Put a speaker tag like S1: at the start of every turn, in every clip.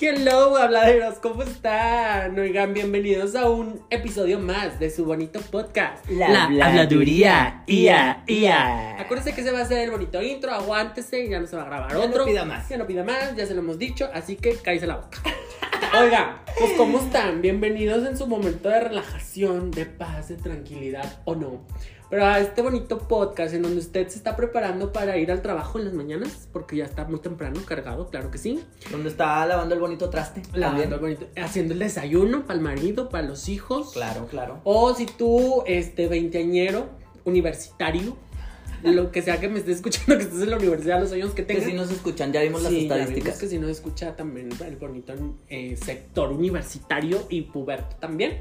S1: Hello, habladeros, ¿cómo están? Oigan, bienvenidos a un episodio más de su bonito podcast.
S2: La habladuría, ia, ia.
S1: Acuérdense que se va a hacer el bonito intro, aguántese, ya no se va a grabar
S2: Ya no
S1: otro.
S2: pida más.
S1: Ya no pida más, ya se lo hemos dicho, así que cállese la boca. Oigan, pues ¿cómo están? Bienvenidos en su momento de relajación, de paz, de tranquilidad o no. Pero a este bonito podcast en donde usted se está preparando para ir al trabajo en las mañanas, porque ya está muy temprano, cargado, claro que sí.
S2: Donde está lavando el bonito traste.
S1: Lavando el bonito- haciendo el desayuno para el marido, para los hijos.
S2: Claro, claro.
S1: O si tú, este, veinteañero, universitario, lo que sea que me esté escuchando, que estés en la universidad, los años que
S2: Que
S1: tengas.
S2: si nos escuchan, ya vimos
S1: Sí,
S2: las
S1: ya vimos
S2: estadísticas.
S1: que si no escucha también el bonito eh, sector universitario y puberto también.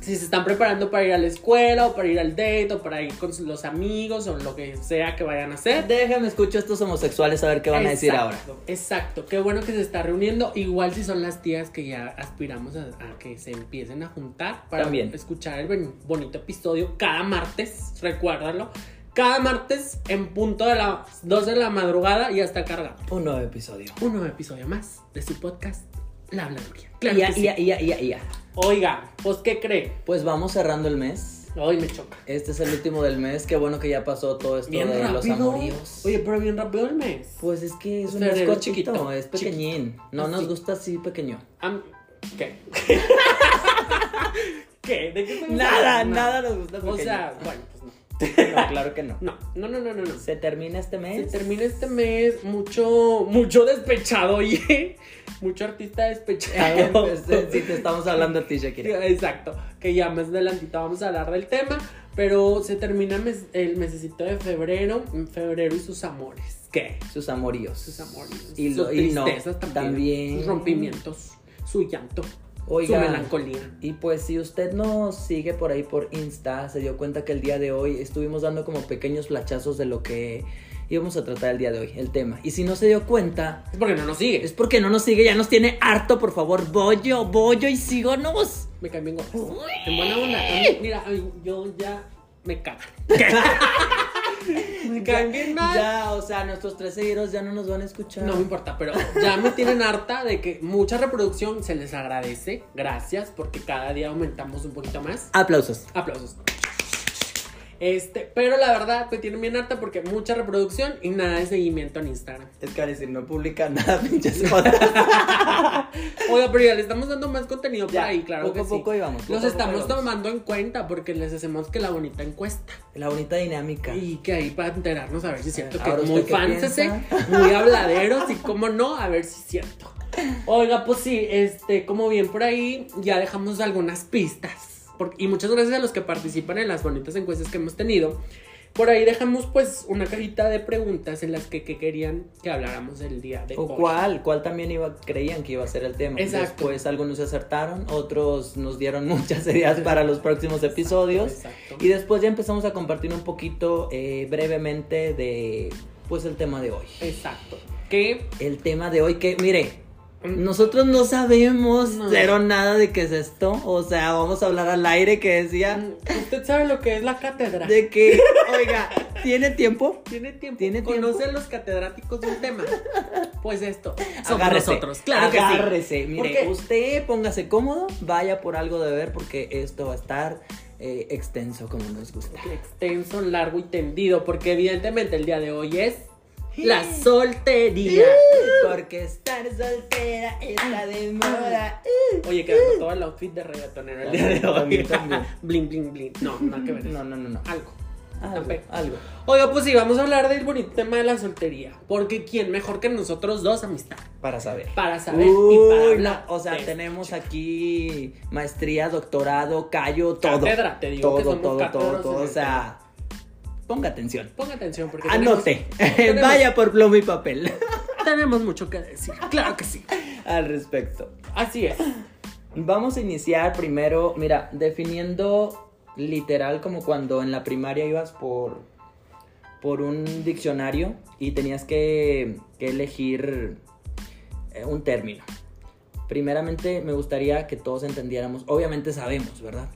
S1: Si se están preparando para ir a la escuela o para ir al date o para ir con los amigos o lo que sea que vayan a hacer.
S2: Déjame escucho a estos homosexuales a ver qué van a decir ahora.
S1: Exacto, Exacto, qué bueno que se está reuniendo. Igual si son las tías que ya aspiramos a, a que se empiecen a juntar para
S2: También.
S1: escuchar el bonito episodio cada martes, recuérdalo. Cada martes en punto de las 12 de la madrugada y hasta cargado.
S2: Un nuevo episodio.
S1: Un nuevo episodio más de su podcast, La Habladuría. Claro que sí.
S2: ia, ia, ia, ia.
S1: Oiga, pues ¿qué cree?
S2: Pues vamos cerrando el mes.
S1: Hoy me choca.
S2: Este es el último del mes. Qué bueno que ya pasó todo esto
S1: Bien
S2: de los amoríos.
S1: Oye, pero bien rápido el mes.
S2: Pues es que es un mes
S1: chiquito,
S2: es pequeñín. No
S1: Así.
S2: nos gusta así pequeño.
S1: ¿Qué? ¿Qué? ¿De qué
S2: Nada, nada nos gusta
S1: O
S2: pequeño.
S1: sea, bueno, pues no.
S2: No, claro que no.
S1: No, no, no, no, no.
S2: Se termina este
S1: Se
S2: mes.
S1: termina este mes mucho, mucho despechado, oye. Mucho artista despechado.
S2: Pues, eh, sí, te estamos hablando a ti, Shakira.
S1: Exacto, que ya más adelantito vamos a hablar del tema, pero se termina mes- el mesecito de febrero, en febrero y sus amores. ¿Qué?
S2: Sus amoríos.
S1: Sus amores,
S2: Y,
S1: sus
S2: lo, no,
S1: tristezas también,
S2: también.
S1: sus rompimientos, su llanto, su
S2: Oiga,
S1: melancolía.
S2: y pues si usted nos sigue por ahí por Insta, se dio cuenta que el día de hoy estuvimos dando como pequeños flachazos de lo que íbamos a tratar el día de hoy, el tema. Y si no se dio cuenta,
S1: Es porque no nos sigue.
S2: es porque no nos sigue, ya nos tiene harto, por favor, bollo, bollo y síganos.
S1: Me caen bien gordas. En buena onda. Mí, mira, yo ya me cagan. me caen bien mal.
S2: Ya, o sea, nuestros tres seguidores ya no nos van a escuchar.
S1: No me importa, pero ya me tienen harta de que mucha reproducción se les agradece. Gracias, porque cada día aumentamos un poquito más.
S2: Aplausos.
S1: Aplausos. Este, pero la verdad me tienen bien harta porque mucha reproducción y nada de seguimiento en Instagram.
S2: Es que decir, no publica nada, pinches jodas.
S1: Oiga, pero ya le estamos dando más contenido por
S2: Ya,
S1: ahí, claro
S2: poco
S1: que
S2: a poco poco
S1: Los
S2: poco
S1: estamos tomando en cuenta porque les hacemos que la bonita encuesta.
S2: La bonita dinámica.
S1: Y que ahí para enterarnos a ver si es cierto que
S2: Ahora,
S1: muy
S2: ¿usted qué
S1: fansese, muy habladeros y cómo no, a ver si es cierto. Oiga, pues sí, este, como bien por ahí, ya dejamos algunas pistas. Por- y muchas gracias a los que participan en las bonitas encuestas que hemos tenido. Por ahí dejamos pues una cajita de preguntas en las que, que querían que habláramos el día de
S2: ¿O
S1: hoy.
S2: cuál? ¿Cuál también iba, creían que iba a ser el tema?
S1: Exacto.
S2: Después algunos se acertaron, otros nos dieron muchas ideas para los próximos episodios.
S1: Exacto.
S2: Y después ya empezamos a compartir un poquito eh, brevemente de pues el tema de hoy.
S1: Exacto. Que
S2: El tema de hoy que, mire, nosotros no sabemos
S1: No.
S2: cero nada de qué es esto. O sea, vamos a hablar al aire que decía
S1: mm, usted sabe lo que es la cátedra.
S2: de que, oiga, ¿tiene tiempo?
S1: Tiene tiempo.
S2: ¿Tiene
S1: Conoce
S2: tiempo?
S1: los catedráticos de un tema. Pues esto. Somos
S2: Agárrese,
S1: nosotros. Claro
S2: agárrese.
S1: que sí.
S2: Mire,
S1: Porque-
S2: usted póngase cómodo, vaya por algo de ver porque esto va a estar eh, extenso como nos gusta.
S1: extenso, largo y tendido, porque evidentemente el día de hoy es la soltería.
S2: Porque estar soltera está de moda.
S1: Oye, quedando todo el outfit de reggaetonero el día de hoy.
S2: También, también.
S1: bling, bling, bling. No, nada que ver.
S2: No, no, no, no.
S1: Algo.
S2: Algo, algo.
S1: Oiga, pues sí, vamos a hablar del bonito tema de la soltería. Porque quién mejor que nosotros dos, amistad.
S2: Para saber.
S1: Para saber y para
S2: no,
S1: hablar.
S2: o sea, tenemos
S1: chica.
S2: aquí maestría, doctorado, callo, todo.
S1: Cátedra, te digo
S2: todo,
S1: que somos
S2: todo, todo, todo.
S1: en
S2: O sea, ponga atención.
S1: Ponga atención porque
S2: Anote.
S1: tenemos-
S2: Vaya por plomo y papel
S1: tenemos mucho que decir. Claro que sí.
S2: al respecto.
S1: Así es.
S2: Vamos a iniciar primero, mira, definiendo literal como cuando en la primaria ibas por, por un diccionario y tenías que, que elegir eh, un término. Primeramente me gustaría que todos entendiéramos, obviamente sabemos, ¿verdad?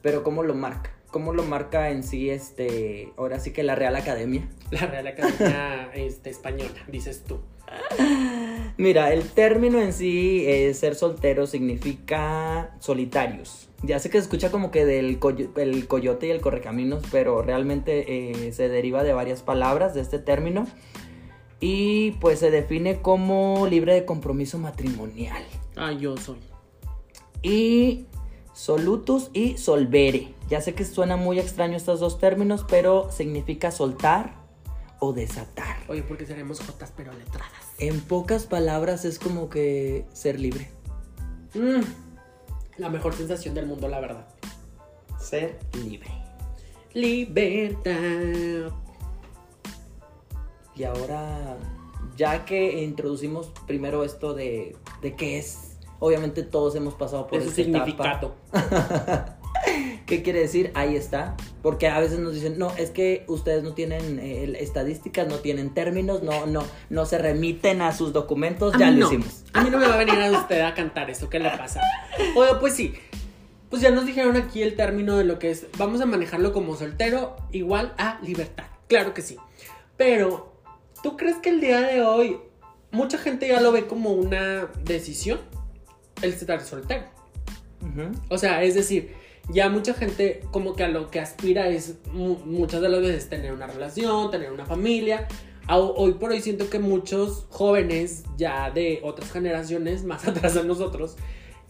S2: Pero ¿cómo lo marca? ¿Cómo lo marca en sí este, ahora sí que la Real Academia?
S1: La Real Academia este, Española, dices tú.
S2: Mira, el término en sí, eh, ser soltero, significa solitarios. Ya sé que se escucha como que del el coyote y el correcaminos, pero realmente eh, se deriva de varias palabras de este término. Y pues se define como libre de compromiso matrimonial.
S1: Ah, yo soy.
S2: Y solutus y solvere. Ya sé que suena muy extraño estos dos términos, pero significa soltar o desatar.
S1: Oye, porque seremos jotas pero letradas.
S2: En pocas palabras es como que ser libre.
S1: Mm, la mejor sensación del mundo, la verdad.
S2: Ser libre.
S1: Libertad.
S2: Y ahora, ya que introducimos primero esto de, de qué es, obviamente todos hemos pasado por
S1: Es su
S2: esta etapa. ¿Qué quiere decir? Ahí está. Porque a veces nos dicen, no, es que ustedes no tienen eh, estadísticas, no tienen términos, no, no, no se remiten a sus documentos,
S1: A
S2: ya lo
S1: no.
S2: hicimos.
S1: A mí no me va a venir a usted a cantar eso, ¿qué le pasa? Oye, pues sí. Pues ya nos dijeron aquí el término de lo que es. Vamos a manejarlo como soltero igual a libertad. Claro que sí. Pero, ¿tú crees que el día de hoy mucha gente ya lo ve como una decisión? El estar soltero. O sea, es decir, ya mucha gente como que a lo que aspira es mu- muchas de las veces tener una relación, tener una familia. Hoy por hoy siento que muchos jóvenes ya de otras generaciones, más atrás de nosotros,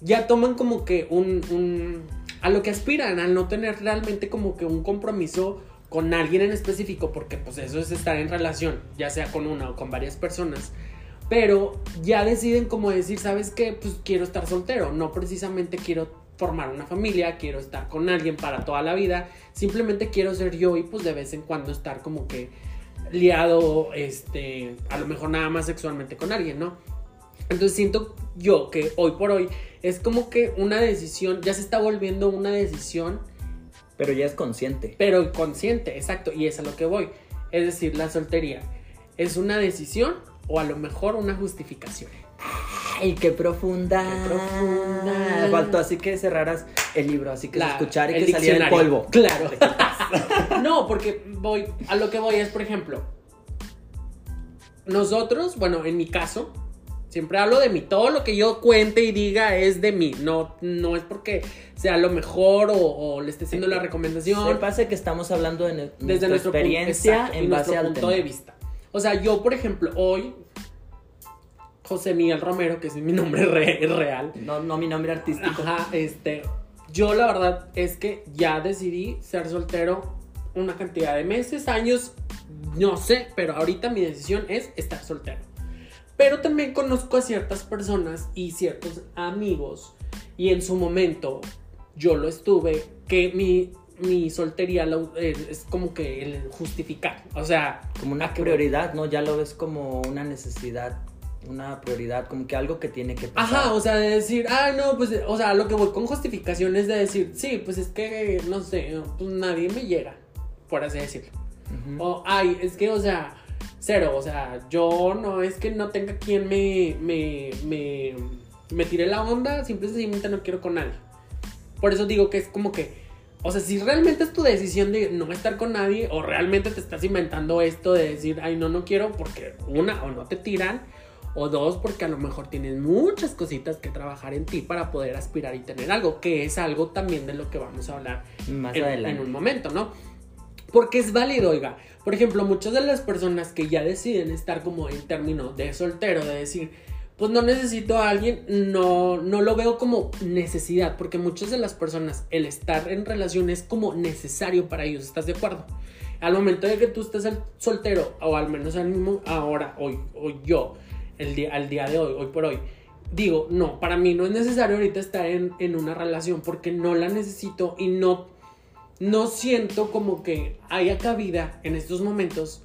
S1: ya toman como que un, un- a lo que aspiran, al no tener realmente como que un compromiso con alguien en específico, porque pues eso es estar en relación, ya sea con una o con varias personas. Pero ya deciden como decir, ¿sabes qué? Pues quiero estar soltero, no precisamente quiero formar una familia, quiero estar con alguien para toda la vida, simplemente quiero ser yo y pues de vez en cuando estar como que liado, este, a lo mejor nada más sexualmente con alguien, ¿no? Entonces siento yo que hoy por hoy es como que una decisión, ya se está volviendo una decisión,
S2: Pero ya es consciente.
S1: pero consciente, exacto, y es a lo que voy. Es decir, la soltería es una decisión o a lo mejor una justificación.
S2: ¡Ay, qué profunda!
S1: Qué profunda.
S2: Faltó así que cerraras el libro, así que
S1: La-
S2: escuchara y
S1: el
S2: que saliera el polvo.
S1: Claro. no, porque voy, a lo que voy es, por ejemplo, nosotros, bueno, en mi caso, siempre hablo de mí. Todo lo que yo cuente y diga es de mí. No, no es porque sea lo mejor o, o le esté haciendo la recomendación.
S2: Se pasa que estamos hablando de
S1: desde
S2: nuestra
S1: nuestro
S2: experiencia
S1: exacto, y
S2: en base
S1: nuestro
S2: al
S1: punto
S2: tema.
S1: de vista. O sea, yo, por ejemplo, hoy, José Miguel Romero, que es mi nombre re- real,
S2: No, no mi nombre artístico.
S1: Ajá, este. Yo la verdad es que ya decidí ser soltero una cantidad de meses, años, no sé, pero ahorita mi decisión es estar soltero. Pero también conozco a ciertas personas y ciertos amigos, y en su momento yo lo estuve, que mi, mi soltería la- es como que el justificar. O sea,
S2: Como
S1: ¿a
S2: una prioridad, ¿no? Ya lo ves como una necesidad, una prioridad, como que algo que tiene que pasar.
S1: Ajá, o sea, de decir, ah, no, pues, o sea, lo que voy con justificación es de decir, sí, pues es que, no sé, pues nadie me llega, por así decirlo.
S2: Ujú.
S1: O, ay, es que, o sea, cero, o sea, yo no es que no tenga quien me, me, me, me tire la onda, simplemente no quiero con nadie. Por eso digo que es como que, o sea, si realmente es tu decisión de no estar con nadie, o realmente te estás inventando esto de decir, ay, no, no quiero, porque una, o no te tiran, o dos, porque a lo mejor tienes muchas cositas que trabajar en ti para poder aspirar y tener algo, que es algo también de lo que vamos a hablar
S2: Más
S1: en,
S2: adelante.
S1: en un momento, ¿no? Porque es válido, oiga. Por ejemplo, muchas de las personas que ya deciden estar como en término de soltero, de decir, pues no necesito a alguien, no, no lo veo como necesidad, porque muchas de las personas, el estar en relación es como necesario para ellos, ¿estás de acuerdo? Al momento de que tú estés soltero, o al menos al mismo ahora, hoy, hoy yo, el día, al día de hoy, hoy por hoy, digo, no, para mí no es necesario ahorita estar en, en una relación porque no la necesito y no, no siento como que haya cabida en estos momentos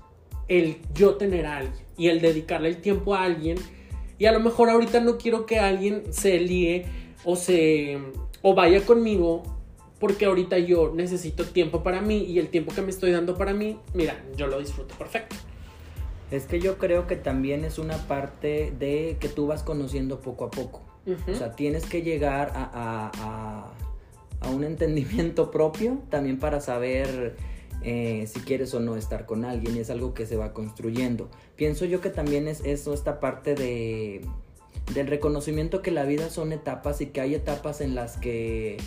S1: el yo tener a alguien y el dedicarle el tiempo a alguien y a lo mejor ahorita no quiero que alguien se líe o se o vaya conmigo porque ahorita yo necesito tiempo para mí y el tiempo que me estoy dando para mí, mira, yo lo disfruto perfecto.
S2: Es que yo creo que también es una parte de que tú vas conociendo poco a poco. O sea, tienes que llegar a, a- a- a un entendimiento propio también para saber eh, si quieres o no estar con alguien y es algo que se va construyendo. Pienso yo que también es eso, esta parte de, del reconocimiento que la vida son etapas y que hay etapas en las que,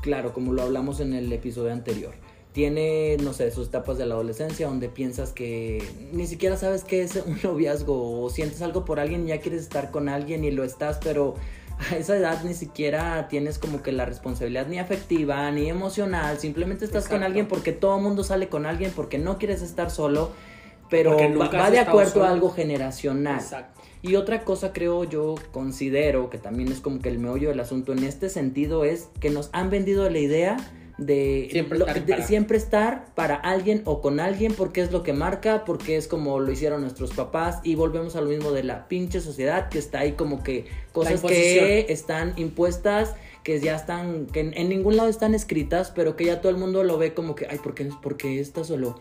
S2: claro, como lo hablamos en el episodio anterior, tiene, no sé, sus etapas de la adolescencia donde piensas que ni siquiera sabes qué es un noviazgo o sientes algo por alguien y ya quieres estar con alguien y lo estás, pero a esa edad ni siquiera tienes como que la responsabilidad ni afectiva ni emocional, simplemente estás con alguien porque todo el mundo sale con alguien porque no quieres estar solo, pero va, de acuerdo a algo generacional. Exacto. Y otra cosa creo yo considero que también es como que el meollo del asunto en este sentido es que nos han vendido la idea de siempre, estar, para alguien o con alguien porque es lo que marca, porque es como lo hicieron nuestros papás y volvemos a lo mismo de la pinche sociedad que está ahí como que cosas que están impuestas que ya están, que en, ningún lado están escritas, pero que ya todo el mundo lo ve como que, ay, ¿por qué, ¿por qué está solo?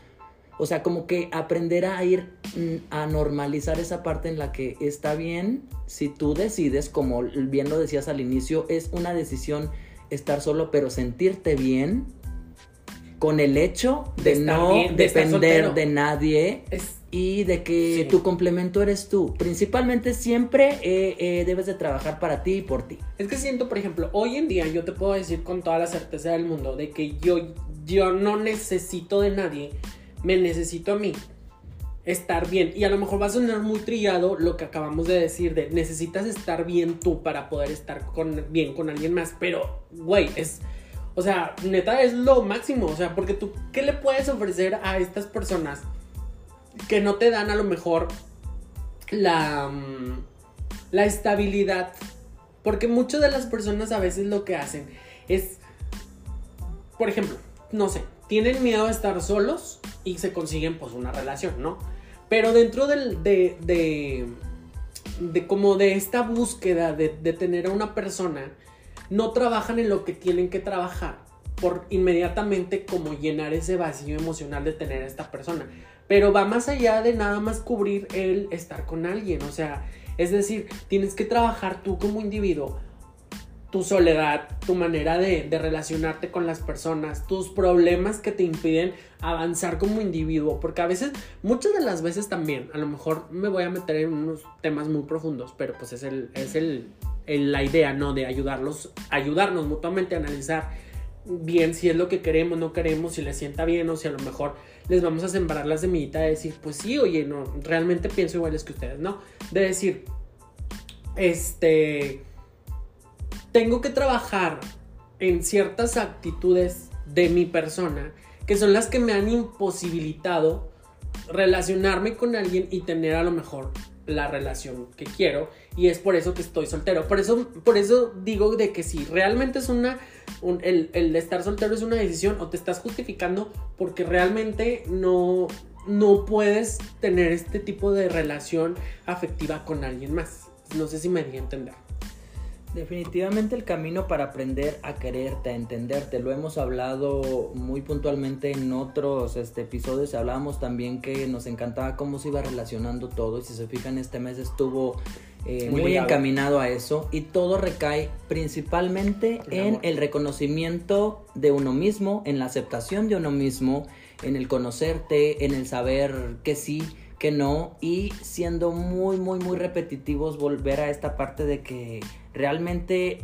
S2: O sea, como que aprender a ir mm, a normalizar esa parte en la que está bien, si tú decides, como bien lo decías al inicio, es una decisión estar solo, pero sentirte bien con el hecho de, no depender de nadie y de que tu complemento eres tú. Principalmente siempre eh, eh, debes de trabajar para ti y por ti.
S1: Es que siento, por ejemplo, hoy en día yo te puedo decir con toda la certeza del mundo de que yo, yo no necesito de nadie, me necesito a mí estar bien. Y a lo mejor va a sonar muy trillado lo que acabamos de decir de necesitas estar bien tú para poder estar bien con alguien más. Pero, güey, es... O sea, neta es lo máximo. O sea, porque tú, ¿qué le puedes ofrecer a estas personas que no te dan a lo mejor la, mm, la estabilidad? Porque muchas de las personas a veces lo que hacen es, por ejemplo, no sé, tienen miedo a estar solos y se consiguen pues una relación, ¿no? Pero dentro del, de, de, de como de esta búsqueda de, de tener a una persona, no trabajan en lo que tienen que trabajar por inmediatamente como llenar ese vacío emocional de tener a esta persona. Pero va más allá de nada más cubrir el estar con alguien. O sea, es decir, tienes que trabajar tú como individuo tu soledad, tu manera de, relacionarte con las personas, tus problemas que te impiden avanzar como individuo, porque a veces, muchas de las veces también, a lo mejor me voy a meter en unos temas muy profundos, pero pues es, el, es el, la idea, ¿no? De ayudarlos, ayudarnos mutuamente a analizar bien si es lo que queremos, no queremos, si les sienta bien o si a lo mejor les vamos a sembrar la semillita de decir, pues sí, oye, no, realmente pienso iguales que ustedes, ¿no? De decir, este tengo que trabajar en ciertas actitudes de mi persona que son las que me han imposibilitado relacionarme con alguien y tener a lo mejor la relación que quiero y es por eso que estoy soltero. Por eso, por eso digo de que si realmente es una, el, el, de estar soltero es una decisión o te estás justificando porque realmente no, no puedes tener este tipo de relación afectiva con alguien más. No sé si me di a entender.
S2: Definitivamente el camino para aprender a quererte, a entenderte, lo hemos hablado muy puntualmente en otros este, episodios, hablábamos también que nos encantaba cómo se iba relacionando todo y si se fijan este mes estuvo eh, muy, encaminado a eso y todo recae principalmente en el reconocimiento de uno mismo, en la aceptación de uno mismo, en el conocerte, en el saber que sí, que no y siendo muy, muy, muy repetitivos volver a esta parte de que realmente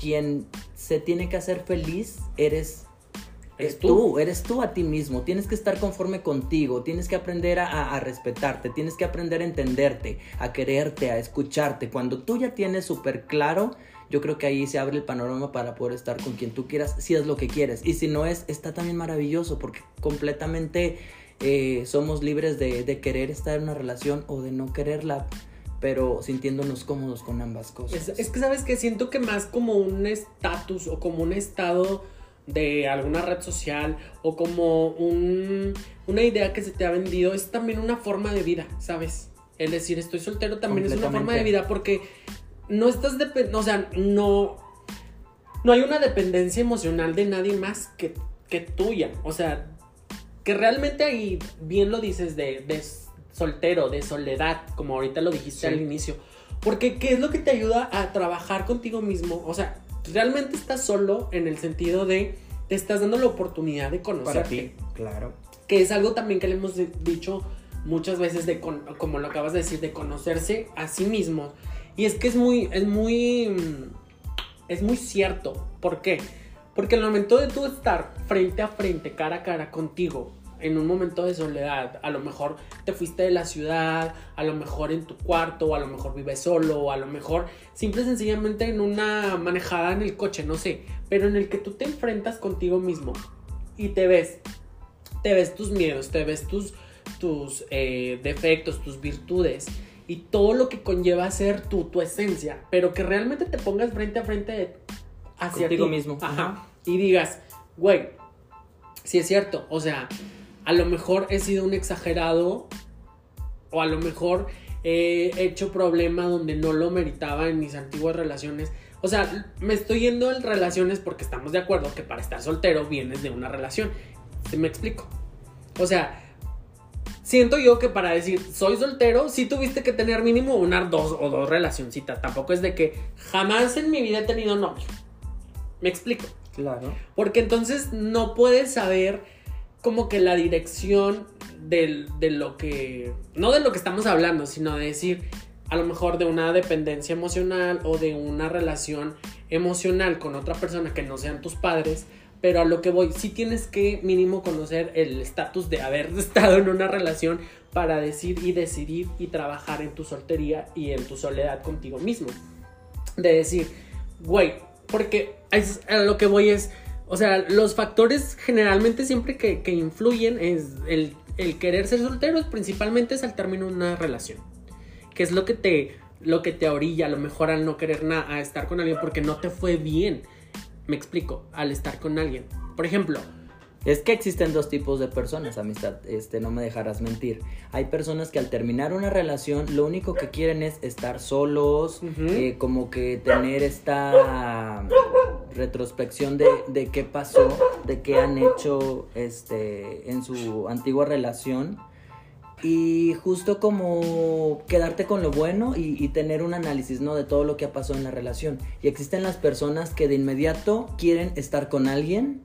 S2: quien se tiene que hacer feliz eres es tú? eres tú a ti mismo. Tienes que estar conforme contigo, tienes que aprender a, respetarte, tienes que aprender a entenderte, a quererte, a escucharte. Cuando tú ya tienes súper claro, yo creo que ahí se abre el panorama para poder estar con quien tú quieras, si es lo que quieres. Y si no es, está también maravilloso, porque completamente eh, somos libres de, de querer estar en una relación o de no quererla pero sintiéndonos cómodos con ambas cosas.
S1: Es, que sabes que siento que más como un estatus o como un estado de alguna red social o como un, una idea que se te ha vendido es también una forma de vida, ¿sabes? El decir estoy soltero también es una forma de vida porque no estás o sea, no no hay una dependencia emocional de nadie más que, que tuya, o sea, que realmente ahí bien lo dices de, de soltero, de soledad, como ahorita lo dijiste al inicio. Porque ¿qué es lo que te ayuda a trabajar contigo mismo? O sea, realmente estás solo en el sentido de te estás dando la oportunidad de
S2: Para
S1: conocerte.
S2: ti, claro.
S1: Que es algo también que le hemos dicho muchas veces, de con- como lo acabas de decir, de conocerse a sí mismo. Y es que es muy, es muy, es muy cierto. ¿Por qué? Porque el momento de tú estar frente a frente, cara a cara contigo, en un momento de soledad, a lo mejor te fuiste de la ciudad, a lo mejor en tu cuarto, o a lo mejor vives solo, o a lo mejor simple y sencillamente en una manejada en el coche, no sé, pero en el que tú te enfrentas contigo mismo y te ves, te ves tus miedos, te ves tus, tus eh, defectos, tus virtudes y todo lo que conlleva ser tú, tu esencia, pero que realmente te pongas frente a frente hacia
S2: Contigo
S1: ti.
S2: mismo.
S1: Ajá. Y digas, güey, si es cierto, o sea, a lo mejor he sido un exagerado o a lo mejor he hecho problema donde no lo meritaba en mis antiguas relaciones. O sea, me estoy yendo en relaciones porque estamos de acuerdo que para estar soltero vienes de una relación. ¿Sí me explico? O sea, siento yo que para decir soy soltero, sí tuviste que tener mínimo una dos o dos relacioncitas. Tampoco es de que jamás en mi vida he tenido novio. Me explico.
S2: Claro.
S1: Porque entonces no puedes saber como que la dirección del- de lo que... No de lo que estamos hablando, sino de decir a lo mejor de una dependencia emocional o de una relación emocional con otra persona que no sean tus padres. Pero a lo que voy, sí tienes que mínimo conocer el estatus de haber estado en una relación para decir y decidir y trabajar en tu soltería y en tu soledad contigo mismo. De decir, güey, porque a lo que voy es, o sea, los factores generalmente siempre que, que influyen es el, el querer ser soltero, principalmente es al término de una relación. Que es lo que te, lo que te orilla a lo mejor al no querer nada, a estar con alguien porque no te fue bien. Me explico, al estar con alguien. Por ejemplo,
S2: Es que existen dos tipos de personas, amistad, este, no me dejarás mentir. Hay personas que al terminar una relación lo único que quieren es estar solos, eh, como que tener esta retrospección de, de qué pasó, de qué han hecho este, en su antigua relación. Y justo como quedarte con lo bueno y, y tener un análisis, ¿no? De todo lo que ha pasado en la relación. Y existen las personas que de inmediato quieren estar con alguien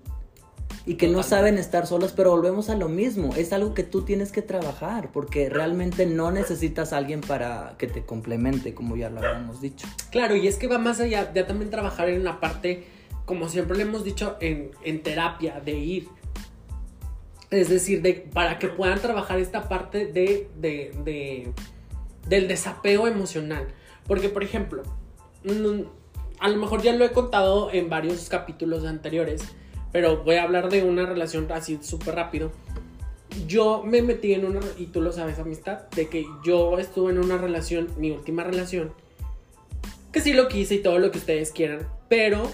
S2: y que no saben estar solos, pero volvemos a lo mismo. Es algo que tú tienes que trabajar porque realmente no necesitas a alguien para que te complemente, como ya lo habíamos dicho.
S1: Claro, y es que va más allá de también trabajar en la parte, como siempre le hemos dicho, en, en terapia, de ir. Es decir, de, para que puedan trabajar esta parte de, de, de- del desapego emocional. Porque, por ejemplo, mm, a lo mejor ya lo he contado en varios capítulos anteriores, pero voy a hablar de una relación así súper rápido. Yo me metí en una, y tú lo sabes, amistad, de que yo estuve en una relación, mi última relación, que sí lo quise y todo lo que ustedes quieran, pero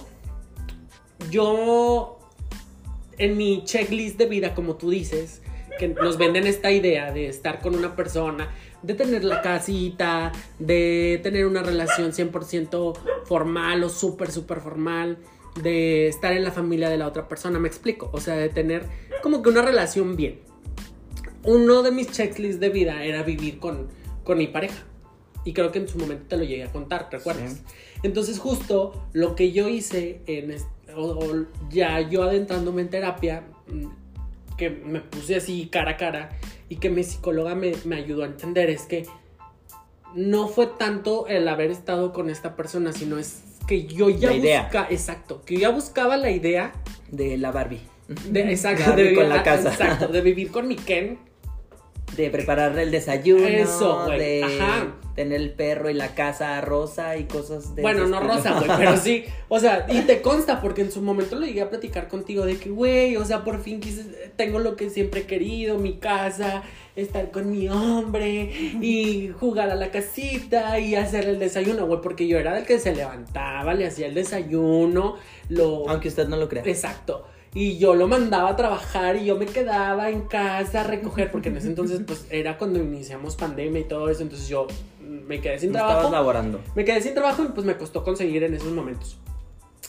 S1: yo en mi checklist de vida, como tú dices, que nos venden esta idea de estar con una persona, de tener la casita, de tener una relación 100% formal o súper, súper formal, de estar en la familia de la otra persona, me explico, o sea, de tener como que una relación bien. Uno de mis checklists de vida era vivir con, con mi pareja. Y creo que en su momento te lo llegué a contar, ¿te acuerdas?
S2: Sí.
S1: Entonces justo lo que yo hice en es- o, o ya yo adentrándome en terapia, mm, que me puse así cara a cara y que mi psicóloga me, me ayudó a entender es que no fue tanto el haber estado con esta persona, sino es que yo ya
S2: La idea.
S1: busca, exacto, que yo ya buscaba la idea
S2: De la Barbie.
S1: de, exacto,
S2: Barbie
S1: de vivir
S2: con la casa.
S1: exacto, de vivir con mi Ken
S2: De prepararle el desayuno.
S1: Eso, güey,
S2: De
S1: ajá.
S2: tener el perro y la casa rosa y cosas de
S1: Bueno, no rosa, güey, pero sí. O sea, y te consta, porque en su momento lo llegué a platicar contigo de que, güey, o sea, por fin quise, tengo lo que siempre he querido, mi casa, estar con mi hombre y jugar a la casita y hacer el desayuno, güey, porque yo era del que se levantaba, le hacía el desayuno, lo...
S2: Aunque usted no lo crea.
S1: Exacto. Y yo lo mandaba a trabajar y yo me quedaba en casa a recoger, porque en ese entonces, pues, era cuando iniciamos pandemia y todo eso, entonces yo me quedé sin
S2: No
S1: trabajo.
S2: estabas laborando.
S1: Me quedé sin trabajo y pues me costó conseguir en esos momentos.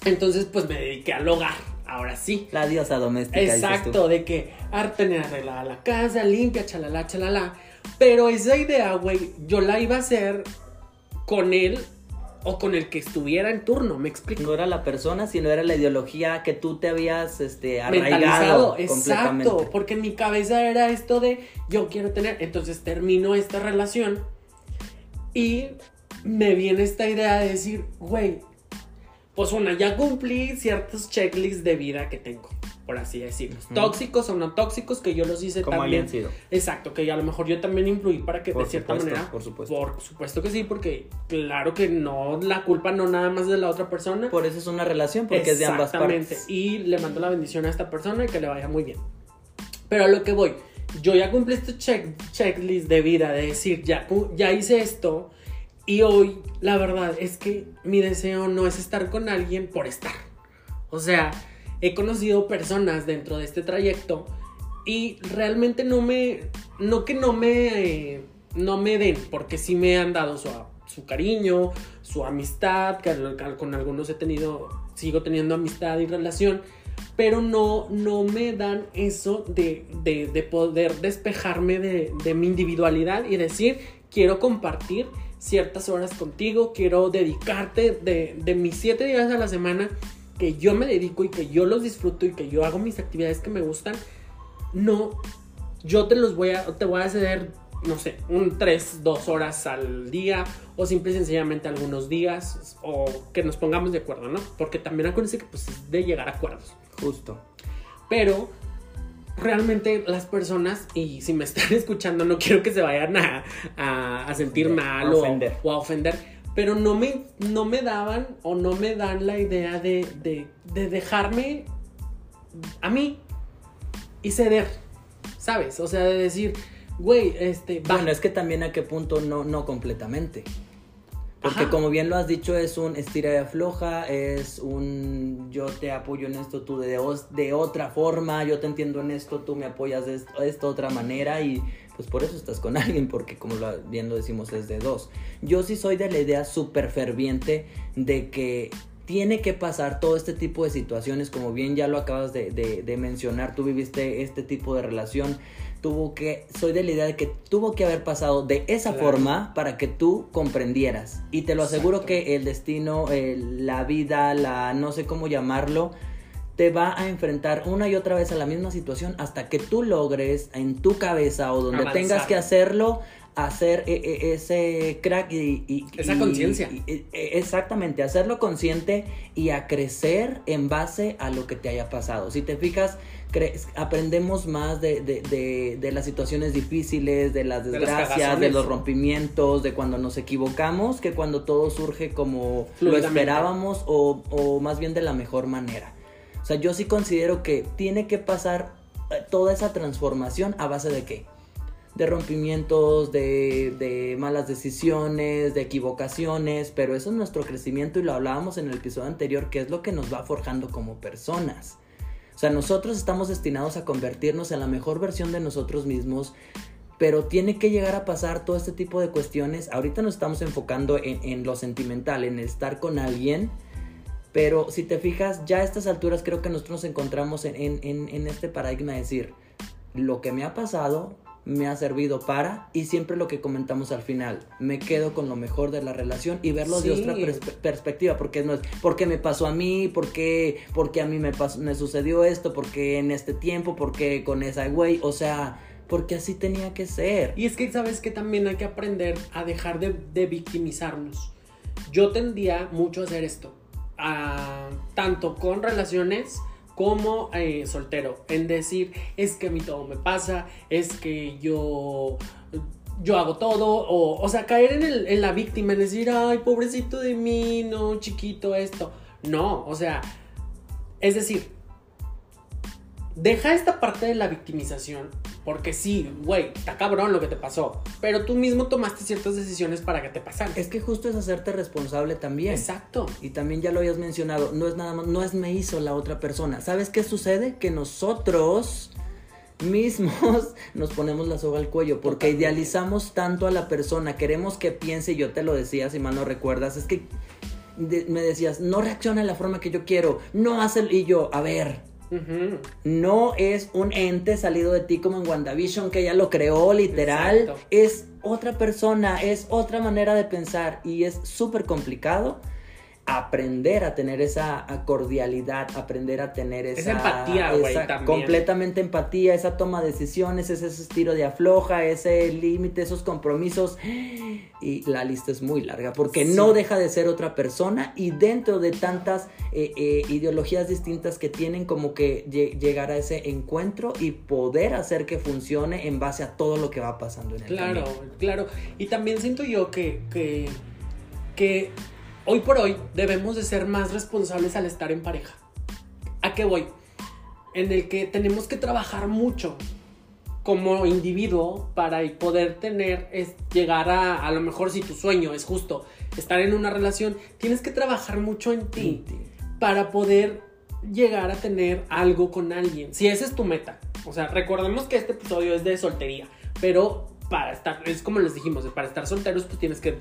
S1: Entonces pues me dediqué al hogar, ahora sí.
S2: La diosa doméstica.
S1: Exacto, de que ah, tener arreglada la casa, limpia, chalala, chalala. Pero esa idea, güey, yo la iba a hacer con él o con el que estuviera en turno, me explico.
S2: No era la persona, sino era la ideología que tú te habías este, arraigado
S1: Exacto, porque en mi cabeza era esto de yo quiero tener, entonces termino esta relación y me viene esta idea de decir, güey, pues una, ya cumplí ciertos checklists de vida que tengo por así decirlo. Tóxicos o no tóxicos, que yo los hice
S2: Como
S1: también.
S2: sido.
S1: Exacto, que a lo mejor yo también influí para que
S2: por
S1: de cierta
S2: supuesto,
S1: manera.
S2: Por supuesto.
S1: Por supuesto que sí, porque claro que no, la culpa no nada más de la otra persona.
S2: Por eso es una relación, porque es de ambas
S1: Exactamente.
S2: partes.
S1: Y le mando la bendición a esta persona y que le vaya muy bien. Pero a lo que voy, yo ya cumplí este check, checklist de vida, de decir, ya, ya hice esto. Y hoy, la verdad es que mi deseo no es estar con alguien por estar. O sea, he conocido personas dentro de este trayecto y realmente no me, no que no me, no me den, porque sí me han dado su, cariño, su amistad, con algunos he tenido, sigo teniendo amistad y relación, pero no, no me dan eso de, de, de poder despejarme de, mi individualidad y decir, quiero compartir ciertas horas contigo, quiero dedicarte de, de mis siete días a la semana que yo me dedico y que yo los disfruto y que yo hago mis actividades que me gustan, no, yo te los voy a, te voy a ceder, no sé, un 3, 2 horas al día o simple y sencillamente algunos días o que nos pongamos de acuerdo, ¿no? Porque también acuérdense que pues es de llegar a acuerdos.
S2: Justo.
S1: Pero realmente las personas, y si me están escuchando, no quiero que se vayan a, a, a sentir mal. O, o a ofender pero no me, no me daban o no me dan la idea de, de, de dejarme a mí y ceder, ¿sabes? O sea, de decir, güey, este,
S2: va. Bueno, es que también a qué punto no, no completamente. Porque Ajá. como bien lo has dicho, es un estira y afloja, es un yo te apoyo en esto, tú de, de otra forma, yo te entiendo en esto, tú me apoyas de, esto, de esta otra manera y pues por eso estás con alguien, porque como lo, bien lo decimos es de dos. Yo sí soy de la idea súper ferviente de que tiene que pasar todo este tipo de situaciones, como bien ya lo acabas de, de, de, mencionar, tú viviste este tipo de relación, tuvo que, soy de la idea de que tuvo que haber pasado de esa claro. forma para que tú comprendieras. Y te lo aseguro que el destino, el, la vida, la no sé cómo llamarlo, te va a enfrentar una y otra vez a la misma situación hasta que tú logres en tu cabeza o donde Avanzar. tengas que hacerlo hacer ese crack y, y
S1: esa conciencia
S2: exactamente hacerlo consciente y a crecer en base a lo que te haya pasado si te fijas aprendemos más de, de, de, de, las situaciones difíciles, de las desgracias, de, los rompimientos, de cuando nos equivocamos, que cuando todo surge como lo esperábamos o, o más bien de la mejor manera. O sea, yo sí considero que tiene que pasar eh, toda esa transformación a base de qué? De rompimientos, de, de, malas decisiones, de equivocaciones, pero eso es nuestro crecimiento y lo hablábamos en el episodio anterior, que es lo que nos va forjando como personas. O sea, nosotros estamos destinados a convertirnos en la mejor versión de nosotros mismos, pero tiene que llegar a pasar todo este tipo de cuestiones. Ahorita nos estamos enfocando en, en lo sentimental, en estar con alguien pero si te fijas, ya a estas alturas creo que nosotros nos encontramos en, en, en, este paradigma de decir, lo que me ha pasado me ha servido para, y siempre lo que comentamos al final, me quedo con lo mejor de la relación y verlo sí. de otra pers perspectiva, porque no es, porque me pasó a mí, porque, porque a mí me, pasó, me sucedió esto, porque en este tiempo, porque con esa güey, o sea, porque así tenía que ser.
S1: Y es que sabes que también hay que aprender a dejar de, de victimizarnos. Yo tendía mucho a hacer esto tanto con relaciones como eh, soltero. En decir es que a mí todo me pasa es que yo yo hago todo o, o sea caer en, el, en la víctima en decir ay pobrecito de mí no chiquito esto no o sea es decir deja esta parte de la victimización porque sí, güey, está cabrón lo que te pasó. Pero tú mismo tomaste ciertas decisiones para que te pasaran.
S2: Es que justo es hacerte responsable también.
S1: Exacto.
S2: Y también ya lo habías mencionado, no es nada más, no es me hizo la otra persona. ¿Sabes qué sucede? Que nosotros mismos nos ponemos la soga al cuello porque Totalmente. idealizamos tanto a la persona, queremos que piense, yo te lo decía, si mal no recuerdas, es que de, me decías, no reacciona de la forma que yo quiero, no hace, y yo, a ver, Uh -huh. No es un ente salido de ti como en WandaVision que ella lo creó literal. Exacto. Es otra persona, es otra manera de pensar y es súper complicado aprender a tener esa cordialidad, aprender a tener esa,
S1: empatía, güey,
S2: completamente empatía, esa toma de decisiones, ese, estilo de afloja, ese límite, esos compromisos. Y la lista es muy larga porque no deja de ser otra persona y dentro de tantas eh, eh, ideologías distintas que tienen como que llegar a ese encuentro y poder hacer que funcione en base a todo lo que va pasando en el
S1: Claro, claro. Y también siento yo que, que, que hoy por hoy debemos de ser más responsables al estar en pareja. ¿A qué voy? En el que tenemos que trabajar mucho como individuo para poder tener, es, llegar a, a lo mejor si tu sueño es justo estar en una relación, tienes que trabajar mucho en ti para poder llegar a tener algo con alguien. Si esa es tu meta. O sea, recordemos que este episodio es de soltería, pero para estar, es como les dijimos, para estar solteros pues tienes que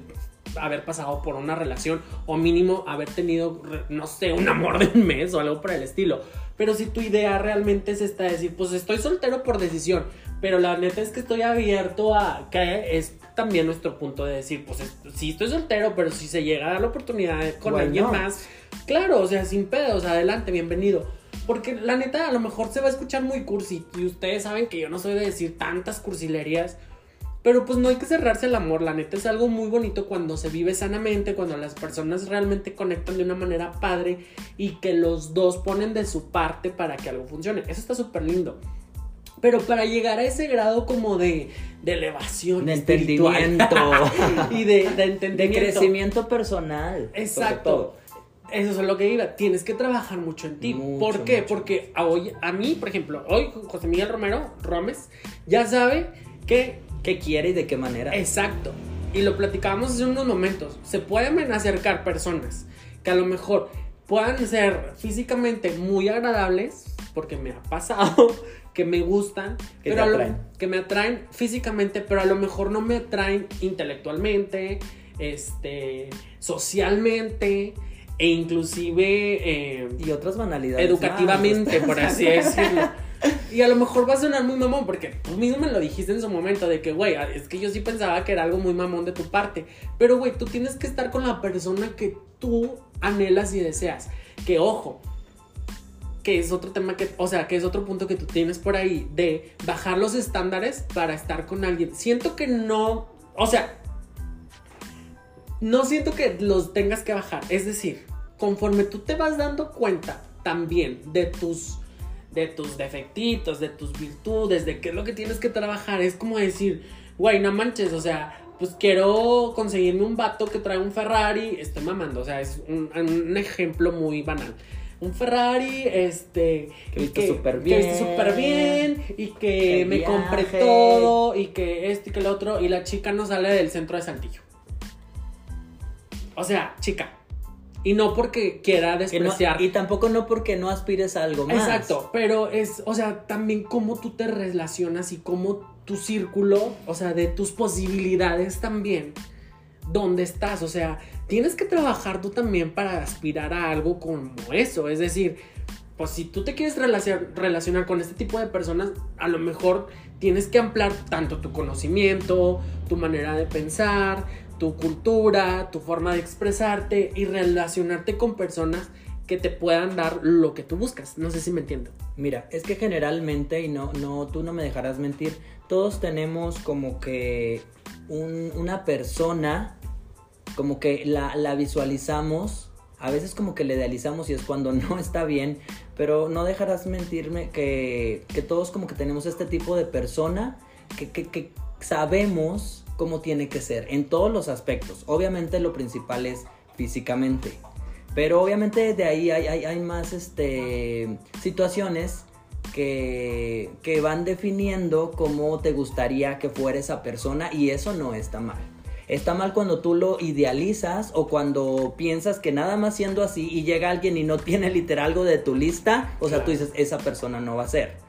S1: haber pasado por una relación o mínimo haber tenido, no sé, un amor de un mes o algo por el estilo. Pero si tu idea realmente es esta, decir, pues estoy soltero por decisión, pero la neta es que estoy abierto a que es también nuestro punto de decir, pues sí estoy soltero, pero si se llega a dar la oportunidad con alguien más, claro, o sea, sin pedos, adelante, bienvenido. Porque la neta a lo mejor se va a escuchar muy cursi y ustedes saben que yo no soy de decir tantas cursilerías pero pues no hay que cerrarse el amor, la neta es algo muy bonito cuando se vive sanamente, cuando las personas realmente conectan de una manera padre y que los dos ponen de su parte para que algo funcione. Eso está súper lindo. Pero para llegar a ese grado como de, de elevación,
S2: de entendimiento
S1: y de, de, entendimiento.
S2: De crecimiento personal.
S1: Exacto. Eso es lo que iba. Tienes que trabajar mucho en ti. ¿Por qué? Porque a, hoy, a mí, por ejemplo, hoy José Miguel Romero, Romes, ya sabe que
S2: qué quiere y de qué manera.
S1: Exacto. Y lo platicábamos hace unos momentos. Se pueden acercar personas que a lo mejor puedan ser físicamente muy agradables, porque me ha pasado que me gustan,
S2: que, pero atraen.
S1: que me atraen físicamente, pero a lo mejor no me atraen intelectualmente, este, socialmente e inclusive
S2: eh, y otras banalidades
S1: educativamente, por así decirlo. Y a lo mejor va a sonar muy mamón, porque tú mismo me lo dijiste en su momento, de que, güey, es que yo sí pensaba que era algo muy mamón de tu parte. Pero, güey, tú tienes que estar con la persona que tú anhelas y deseas. Que, ojo, que es otro tema que, o sea, que es otro punto que tú tienes por ahí, de bajar los estándares para estar con alguien. Siento que no, o sea, no siento que los tengas que bajar. Es decir, conforme tú te vas dando cuenta también de tus de tus defectitos, de tus virtudes, de qué es lo que tienes que trabajar. Es como decir, güey, no manches, o sea, pues quiero conseguirme un vato que trae un Ferrari, estoy mamando, o sea, es un, ejemplo muy banal. Un Ferrari, este.
S2: Que viste súper bien.
S1: Que viste súper bien. Y que me compré todo. Y que esto y que lo otro. Y la chica no sale del centro de Santillo. O sea, chica, y no porque quiera despreciar.
S2: y tampoco no porque no aspires a algo más.
S1: Exacto, pero es, o sea, también cómo tú te relacionas y cómo tu círculo, o sea, de tus posibilidades también, dónde estás, o sea, tienes que trabajar tú también para aspirar a algo como eso, es decir, pues si tú te quieres relacionar con este tipo de personas, a lo mejor tienes que ampliar tanto tu conocimiento, tu manera de pensar, tu cultura, tu forma de expresarte y relacionarte con personas que te puedan dar lo que tú buscas. No sé si me entiendo.
S2: Mira, es que generalmente, y no, no, tú no me dejarás mentir, todos tenemos como que una persona, como que la, la visualizamos, a veces como que le idealizamos y es cuando no está bien, pero no dejarás mentirme que, que todos como que tenemos este tipo de persona que, que sabemos como tiene que ser en todos los aspectos. Obviamente lo principal es físicamente. Pero obviamente de ahí hay, más este, situaciones que, que, van definiendo cómo te gustaría que fuera esa persona y eso no está mal. Está mal cuando tú lo idealizas o cuando piensas que nada más siendo así y llega alguien y no tiene literal algo de tu lista, o sea, tú dices, esa persona no va a ser.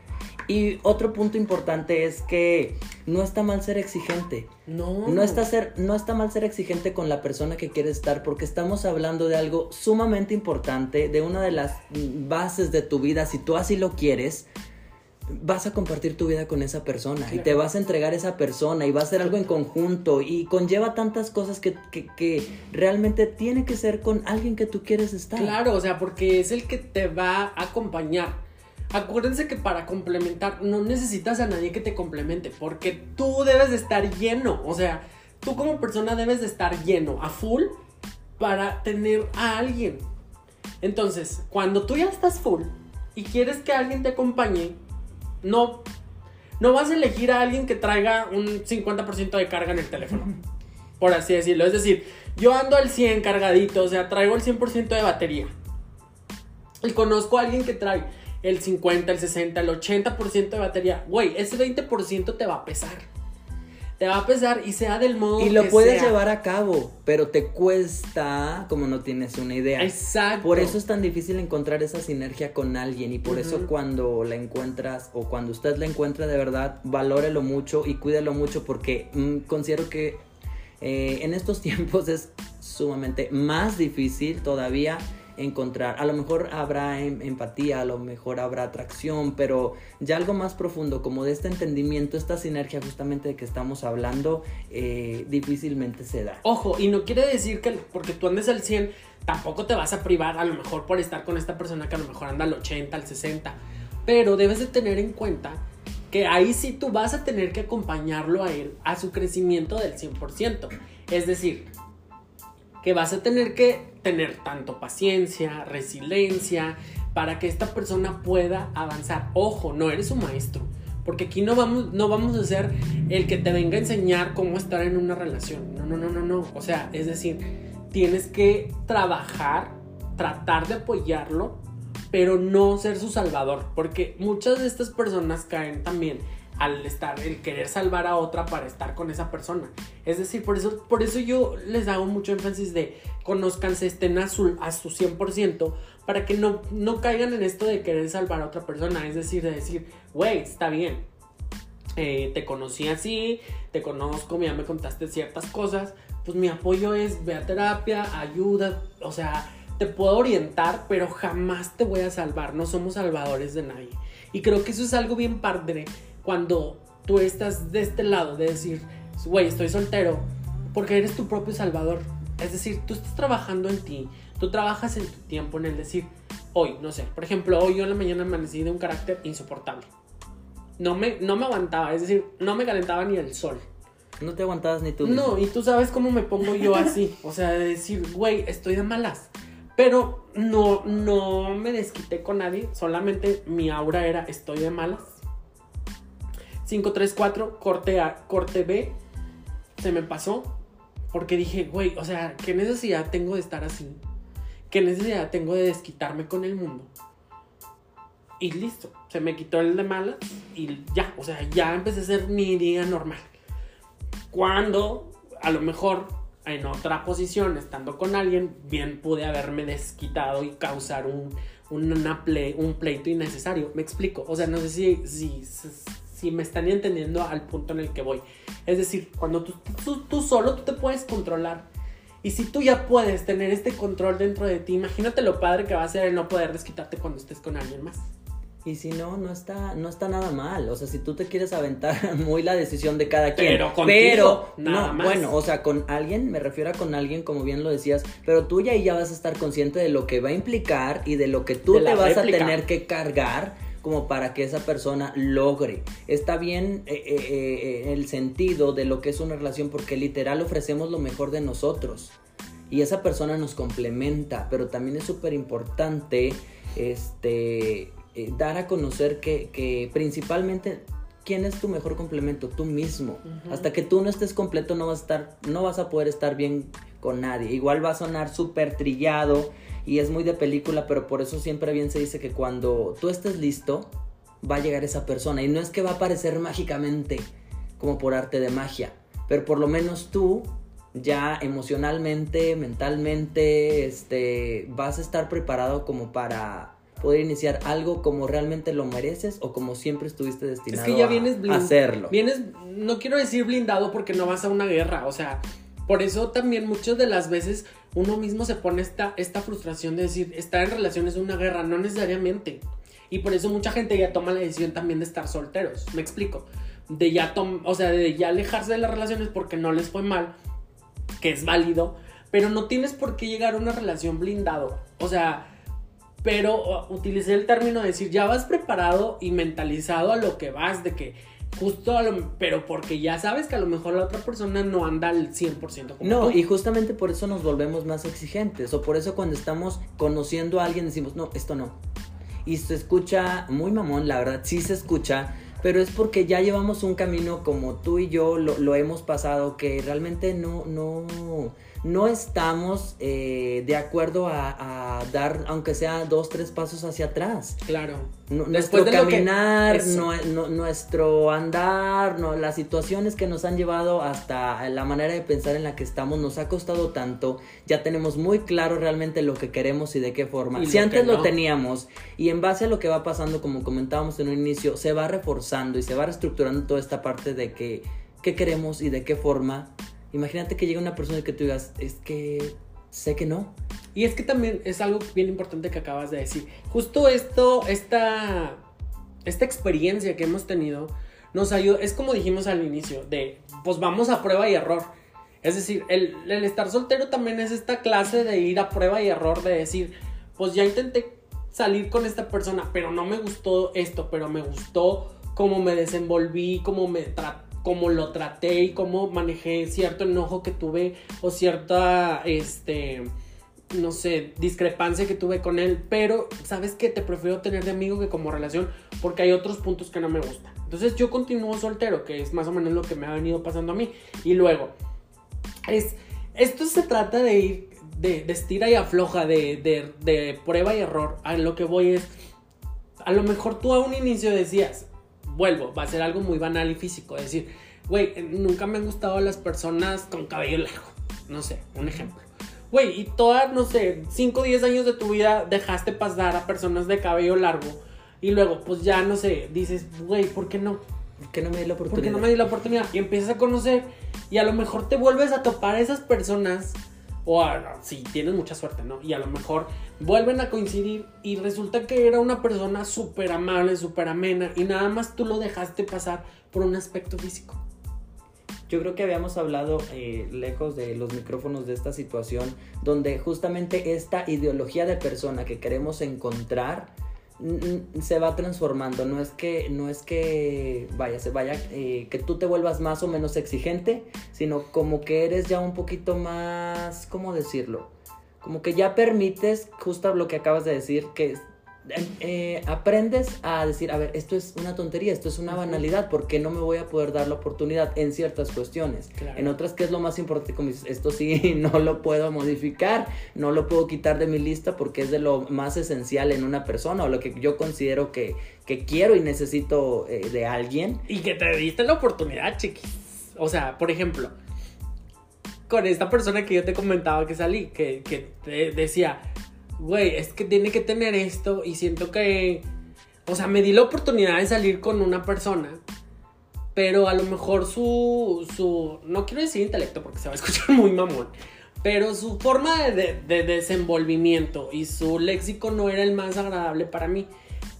S2: Y otro punto importante es que no está mal ser exigente.
S1: No.
S2: No está, ser, no está mal ser exigente con la persona que quieres estar porque estamos hablando de algo sumamente importante, de una de las bases de tu vida, si tú así lo quieres. vas a compartir tu vida con esa persona y te vas a entregar a esa persona y va a ser algo en conjunto y conlleva tantas cosas que, que, que, realmente tiene que ser con alguien que tú quieres estar.
S1: Claro, o sea, porque es el que te va a acompañar. Acuérdense que para complementar no necesitas a nadie que te complemente, porque tú debes de estar lleno, o sea, tú como persona debes de estar lleno, a full, para tener a alguien. Entonces, cuando tú ya estás full y quieres que alguien te acompañe, no, no vas a elegir a alguien que traiga un 50% de carga en el teléfono. Por así decirlo. Es decir, yo ando al 100 cargadito, o sea, traigo el 100% de batería. Y conozco a alguien que trae el 50, el 60, el 80% de batería. Güey, ese 20% te va a pesar. Te va a pesar y sea del modo
S2: y lo puedes llevar a cabo pero te cuesta como no tienes una idea.
S1: Exacto.
S2: Por eso es tan difícil encontrar esa sinergia con alguien y por eso cuando la encuentras o cuando usted la encuentra de verdad valórelo mucho y cuídelo mucho porque mm, considero que eh, en estos tiempos es sumamente más difícil todavía encontrar. A lo mejor habrá em, empatía, a lo mejor habrá atracción, pero ya algo más profundo, como de este entendimiento, esta sinergia justamente de que estamos hablando, eh, difícilmente se da.
S1: Ojo, y no quiere decir que porque tú andes al 100, tampoco te vas a privar a lo mejor por estar con esta persona que a lo mejor anda al 80, al 60, pero debes de tener en cuenta que ahí sí tú vas a tener que acompañarlo a él a su crecimiento del 100%. Es decir, que vas a tener que tener tanto paciencia, resiliencia, para que esta persona pueda avanzar. Ojo, no eres un maestro, porque aquí no vamos, no vamos a ser el que te venga a enseñar cómo estar en una relación. No, no, no, no, no. O sea, es decir, tienes que trabajar, tratar de apoyarlo, pero no ser su salvador, porque muchas de estas personas caen también al estar, el querer salvar a otra para estar con esa persona. Es decir, por eso, por eso yo les hago mucho énfasis de conozcanse, estén a su, a su 100% para que no, no caigan en esto de querer salvar a otra persona. Es decir, de decir, güey, está bien. Eh, te conocí así, te conozco, ya me contaste ciertas cosas. Pues mi apoyo es ve a terapia, ayuda, o sea, te puedo orientar, pero jamás te voy a salvar. No somos salvadores de nadie. Y creo que eso es algo bien padre cuando tú estás de este lado, de decir, güey, estoy soltero, porque eres tu propio salvador. Es decir, tú estás trabajando en ti, tú trabajas en tu tiempo, en el decir, hoy, no sé, por ejemplo, hoy yo en la mañana amanecí de un carácter insoportable. No me, no me aguantaba, es decir, no me calentaba ni el sol.
S2: No te aguantabas ni tú.
S1: No, y tú sabes cómo me pongo yo así. O sea, de decir, güey, estoy de malas. Pero no, no me desquité con nadie. Solamente mi aura era, estoy de malas 534, corte A, corte B, se me pasó. Porque dije, güey, o sea, ¿qué necesidad tengo de estar así? ¿Qué necesidad tengo de desquitarme con el mundo? Y listo, se me quitó el de malas y ya, o sea, ya empecé a ser mi día normal. Cuando a lo mejor en otra posición, estando con alguien, bien pude haberme desquitado y causar un, un pleito innecesario. Me explico, o sea, no sé si me están entendiendo al punto en el que voy. Es decir, cuando tú, tú, solo tú te puedes controlar. Y si tú ya puedes tener este control dentro de ti, imagínate lo padre que va a ser el no poder desquitarte cuando estés con alguien más.
S2: Y si no, no está, no está nada mal. O sea, si tú te quieres aventar muy la decisión de cada quien.
S1: Pero contigo, nada
S2: no, bueno, o sea, con alguien, me refiero a con alguien, como bien lo decías, pero tú ya ahí ya vas a estar consciente de lo que va a implicar y de lo que tú te vas a tener que cargar como para que esa persona logre. Está bien eh, eh, eh, el sentido de lo que es una relación porque literal ofrecemos lo mejor de nosotros y esa persona nos complementa, pero también es súper importante este, dar a conocer que, principalmente quién es tu mejor complemento, tú mismo. Hasta que tú no estés completo no vas a estar, no vas a poder estar bien con nadie. Igual va a sonar súper trillado y es muy de película, pero por eso siempre bien se dice que cuando tú estés listo, va a llegar esa persona. Y no es que va a aparecer mágicamente, como por arte de magia, pero por lo menos tú ya emocionalmente, mentalmente, este, vas a estar preparado como para poder iniciar algo como realmente lo mereces o como siempre estuviste destinado
S1: es que ya vienes
S2: a hacerlo.
S1: Vienes, no quiero decir blindado porque no vas a una guerra, o sea, por eso también muchas de las veces uno mismo se pone esta, esta frustración de decir, estar en relaciones es una guerra, no necesariamente. Y por eso mucha gente ya toma la decisión también de estar solteros. Me explico. De ya, tom o sea, de ya alejarse de las relaciones porque no les fue mal, que es válido, pero no tienes por qué llegar a una relación blindado. O sea, pero utilicé el término de decir, ya vas preparado y mentalizado a lo que vas, de que justo a lo, pero porque ya sabes que a lo mejor la otra persona no anda al 100% como
S2: No,
S1: tú.
S2: y justamente por eso nos volvemos más exigentes, o por eso cuando estamos conociendo a alguien decimos, no, esto no. Y se escucha muy mamón, la verdad, sí se escucha, pero es porque ya llevamos un camino como tú y yo lo, lo hemos pasado, que realmente no, no, no estamos eh, de acuerdo a, a dar, aunque sea dos, tres pasos hacia atrás.
S1: Claro. Después
S2: nuestro
S1: de que-
S2: caminar, nuestro andar, no, las situaciones que nos han llevado hasta la manera de pensar en la que estamos nos ha costado tanto. Ya tenemos muy claro realmente lo que queremos y de qué forma.
S1: Y
S2: si
S1: lo
S2: antes lo teníamos y en base a lo que va pasando, como comentábamos en un inicio, se va reforzando y se va reestructurando toda esta parte de que qué queremos y de qué forma. Imagínate que llega una persona y que tú digas, es que sé que no.
S1: Y es que también es algo bien importante que acabas de decir. Justo esto, esta, esta experiencia que hemos tenido, nos ayuda, es como dijimos al inicio, de pues vamos a prueba y error. Es decir, el, el estar soltero también es esta clase de ir a prueba y error, de decir, pues ya intenté salir con esta persona, pero no me gustó esto, pero me gustó cómo me desenvolví, cómo me tra- cómo lo traté y cómo manejé cierto enojo que tuve o cierta, este, no sé, discrepancia que tuve con él, pero sabes que te prefiero tener de amigo que como relación porque hay otros puntos que no me gustan. Entonces yo continúo soltero, que es más o menos lo que me ha venido pasando a mí. Y luego, es, esto se trata de ir, de, de estira y afloja, de, de, de prueba y error. A lo que voy es, a lo mejor tú a un inicio decías, vuelvo, va a ser algo muy banal y físico, decir, güey, nunca me han gustado las personas con cabello largo. No sé, un ejemplo. Güey, y todas, no sé, 5 o 10 años de tu vida dejaste pasar a personas de cabello largo. Y luego, pues ya, no sé, dices, güey, ¿por qué no?
S2: ¿Por qué no me di la
S1: ¿Por
S2: oportunidad?
S1: qué no me di la oportunidad? Y empiezas a conocer y a lo mejor te vuelves a topar a esas personas. O si tienes mucha suerte, ¿no? Y a lo mejor vuelven a coincidir y resulta que era una persona súper amable, súper amena y nada más tú lo dejaste pasar por un aspecto físico.
S2: Yo creo que habíamos hablado eh, lejos de los micrófonos de esta situación, donde justamente esta ideología de persona que queremos encontrar se va transformando. No es que, no es que vaya, se vaya, eh, que tú te vuelvas más o menos exigente, sino como que eres ya un poquito más, ¿cómo decirlo? Como que ya permites, justo lo que acabas de decir, que eh, eh, aprendes a decir, a ver, esto es una tontería, esto es una banalidad, porque no me voy a poder dar la oportunidad en ciertas cuestiones.
S1: Claro.
S2: En otras, que es lo más importante? Como esto sí no lo puedo modificar, no lo puedo quitar de mi lista porque es de lo más esencial en una persona o lo que yo considero que, que quiero y necesito eh, de alguien.
S1: Y que te diste la oportunidad, chiquis. O sea, por ejemplo, con esta persona que yo te comentaba que salí, que, que te decía, güey, es que tiene que tener esto y siento que, o sea, me di la oportunidad de salir con una persona, pero a lo mejor su, su, no quiero decir intelecto porque se va a escuchar muy mamón, pero su forma de, de- de desenvolvimiento y su léxico no era el más agradable para mí.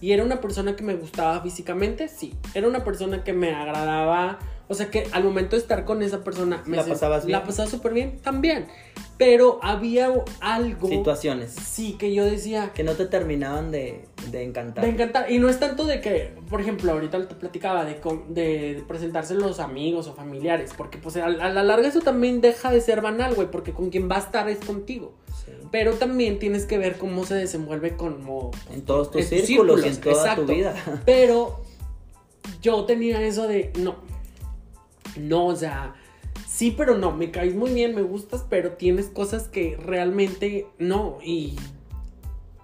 S1: Y era una persona que me gustaba físicamente, sí. Era una persona que me agradaba. O sea que al momento de estar con esa persona me
S2: ¿La pasabas bien?
S1: La pasaba súper bien también. Pero había algo.
S2: Situaciones
S1: Sí, que yo decía.
S2: que no te terminaban de, de encantar.
S1: De encantar. Y no es tanto de que, por ejemplo, ahorita te platicaba de, de presentarse los amigos o familiares. Porque pues a, a la larga eso también deja de ser banal, güey. Porque con quien va a estar es contigo.
S2: Sí.
S1: Pero también tienes que ver cómo se desenvuelve como
S2: En todos tus
S1: en
S2: círculos, en toda
S1: exacto.
S2: tu vida.
S1: Pero yo tenía eso de no. No, o sea, sí, pero no. Me caes muy bien, me gustas, pero tienes cosas que realmente no. Y.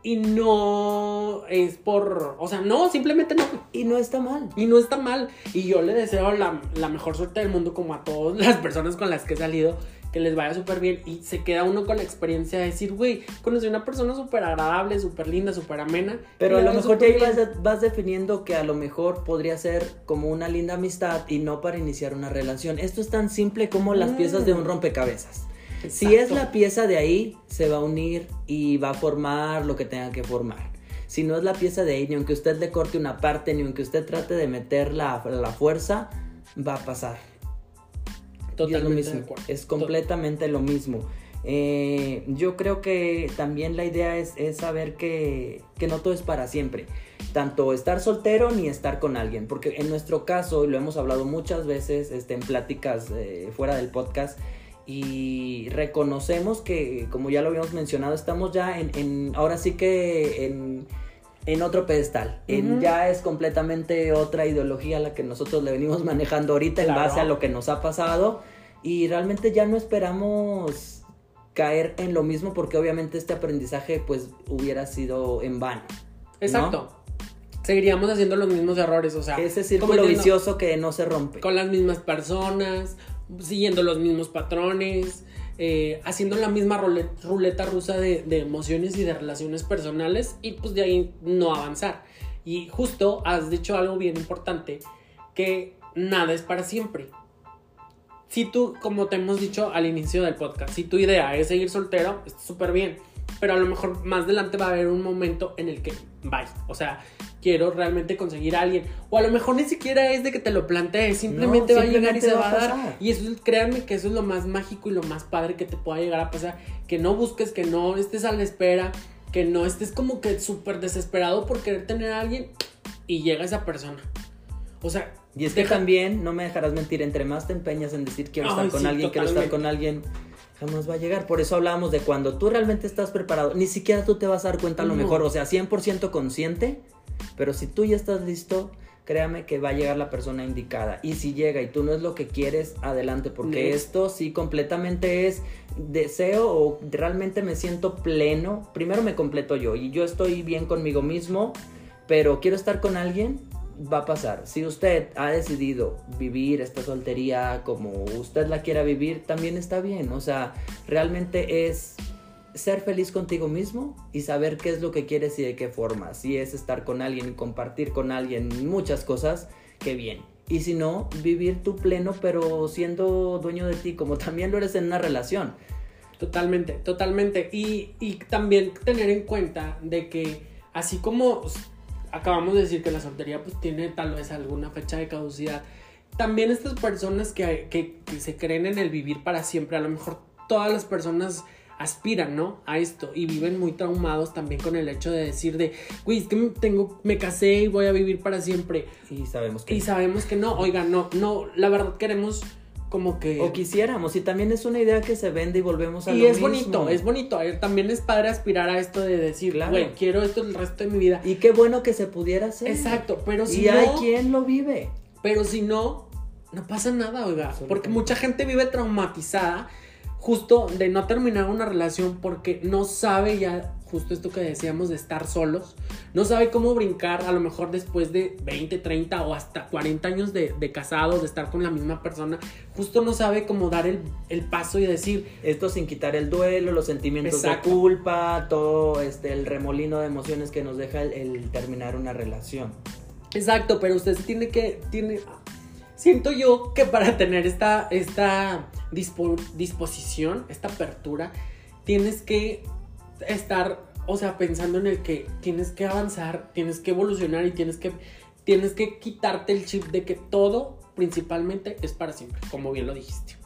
S1: Y no es por. O sea, no, simplemente no.
S2: Y no está mal.
S1: Y no está mal. Y yo le deseo la, la mejor suerte del mundo, como a todas las personas con las que he salido, que les vaya súper bien. Y se queda uno con la experiencia de decir, güey, conocí a una persona súper agradable, súper linda, súper amena.
S2: Pero a lo mejor ya ahí vas, vas definiendo que a lo mejor podría ser como una linda amistad y no para iniciar una relación. Esto es tan simple como las
S1: Mm.
S2: piezas de un rompecabezas. Si es la pieza de ahí, se va a unir y va a formar lo que tenga que formar. si no es la pieza de ahí, ni aunque usted le corte una parte, ni aunque usted trate de meter la, la fuerza, va a pasar.
S1: Totalmente
S2: es lo mismo, es completamente lo mismo. Eh, yo creo que también la idea es, es saber que, que, no todo es para siempre. Tanto estar soltero ni estar con alguien. Porque en nuestro caso, y lo hemos hablado muchas veces este, en pláticas eh, fuera del podcast, y reconocemos que, como ya lo habíamos mencionado, estamos ya en, en ahora sí que en, en otro pedestal. Uh -huh. en, ya es completamente otra ideología la que nosotros le venimos manejando ahorita claro. en base a lo que nos ha pasado. Y realmente ya no esperamos caer en lo mismo porque obviamente este aprendizaje pues hubiera sido en vano.
S1: Exacto. ¿no? Seguiríamos haciendo los mismos errores, o sea,
S2: ese círculo vicioso que no se rompe.
S1: Con las mismas personas, siguiendo los mismos patrones, eh, haciendo la misma ruleta, ruleta rusa de, de, emociones y de relaciones personales y pues de ahí no avanzar. Y justo has dicho algo bien importante, que nada es para siempre. Si tú, como te hemos dicho al inicio del podcast, si tu idea es seguir soltero, está súper bien. Pero a lo mejor más adelante va a haber un momento en el que, bye, o sea, quiero realmente conseguir a alguien. O a lo mejor ni siquiera es de que te lo plantees, simplemente, no, va simplemente a llegar y se va a dar. Y eso, créanme que eso es lo más mágico y lo más padre que te pueda llegar a pasar. Que no busques, que no estés a la espera, que no estés como que súper desesperado por querer tener a alguien y llega esa persona. O sea,
S2: y es que deja... también, no me dejarás mentir, entre más te empeñas en decir quiero estar Ay, con sí, alguien, totalmente. quiero estar con alguien, jamás va a llegar. Por eso hablamos de cuando tú realmente estás preparado, ni siquiera tú te vas a dar cuenta a lo no. mejor, o sea, 100% consciente, pero si tú ya estás listo, créame que va a llegar la persona indicada. Y si llega y tú no es lo que quieres, adelante, porque no. esto sí completamente es deseo o realmente me siento pleno. Primero me completo yo y yo estoy bien conmigo mismo, pero quiero estar con alguien va a pasar. Si usted ha decidido vivir esta soltería como usted la quiera vivir, también está bien. O sea, realmente es ser feliz contigo mismo y saber qué es lo que quieres y de qué forma. Si es estar con alguien y compartir con alguien muchas cosas, qué bien. Y si no, vivir tu pleno, pero siendo dueño de ti, como también lo eres en una relación.
S1: Totalmente, totalmente. Y, y también tener en cuenta de que así como acabamos de decir que la soltería pues tiene tal vez alguna fecha de caducidad. También estas personas que, que, que, se creen en el vivir para siempre, a lo mejor todas las personas aspiran, ¿no? A esto y viven muy traumados también con el hecho de decir de, güey, es que tengo, me casé y voy a vivir para siempre.
S2: Y sabemos que
S1: Y sabemos que no, oiga, no, no, la verdad queremos como que...
S2: O quisiéramos, y también es una idea que se vende y volvemos a
S1: y
S2: lo
S1: es
S2: mismo.
S1: bonito, es bonito, también es padre aspirar a esto de decir, güey, claro. quiero esto el resto de mi vida.
S2: Y qué bueno que se pudiera hacer.
S1: Exacto, pero si
S2: y
S1: no...
S2: hay quien lo vive.
S1: Pero si no, no pasa nada, oiga, porque mucha gente vive traumatizada justo de no terminar una relación porque no sabe ya justo esto que decíamos de estar solos, no sabe cómo brincar a lo mejor después de 20, 30 o hasta 40 años de, de casados, de estar con la misma persona, justo no sabe cómo dar el, el paso y decir...
S2: Esto sin quitar el duelo, los sentimientos Exacto. de culpa, todo este, el remolino de emociones que nos deja el, el terminar una relación.
S1: Exacto, pero usted tiene que... Tiene, siento yo que para tener esta, esta dispo, disposición, esta apertura, tienes que estar, o sea, pensando en el que tienes que avanzar, tienes que evolucionar y tienes que, tienes que quitarte el chip de que todo principalmente es para siempre, como bien lo dijiste.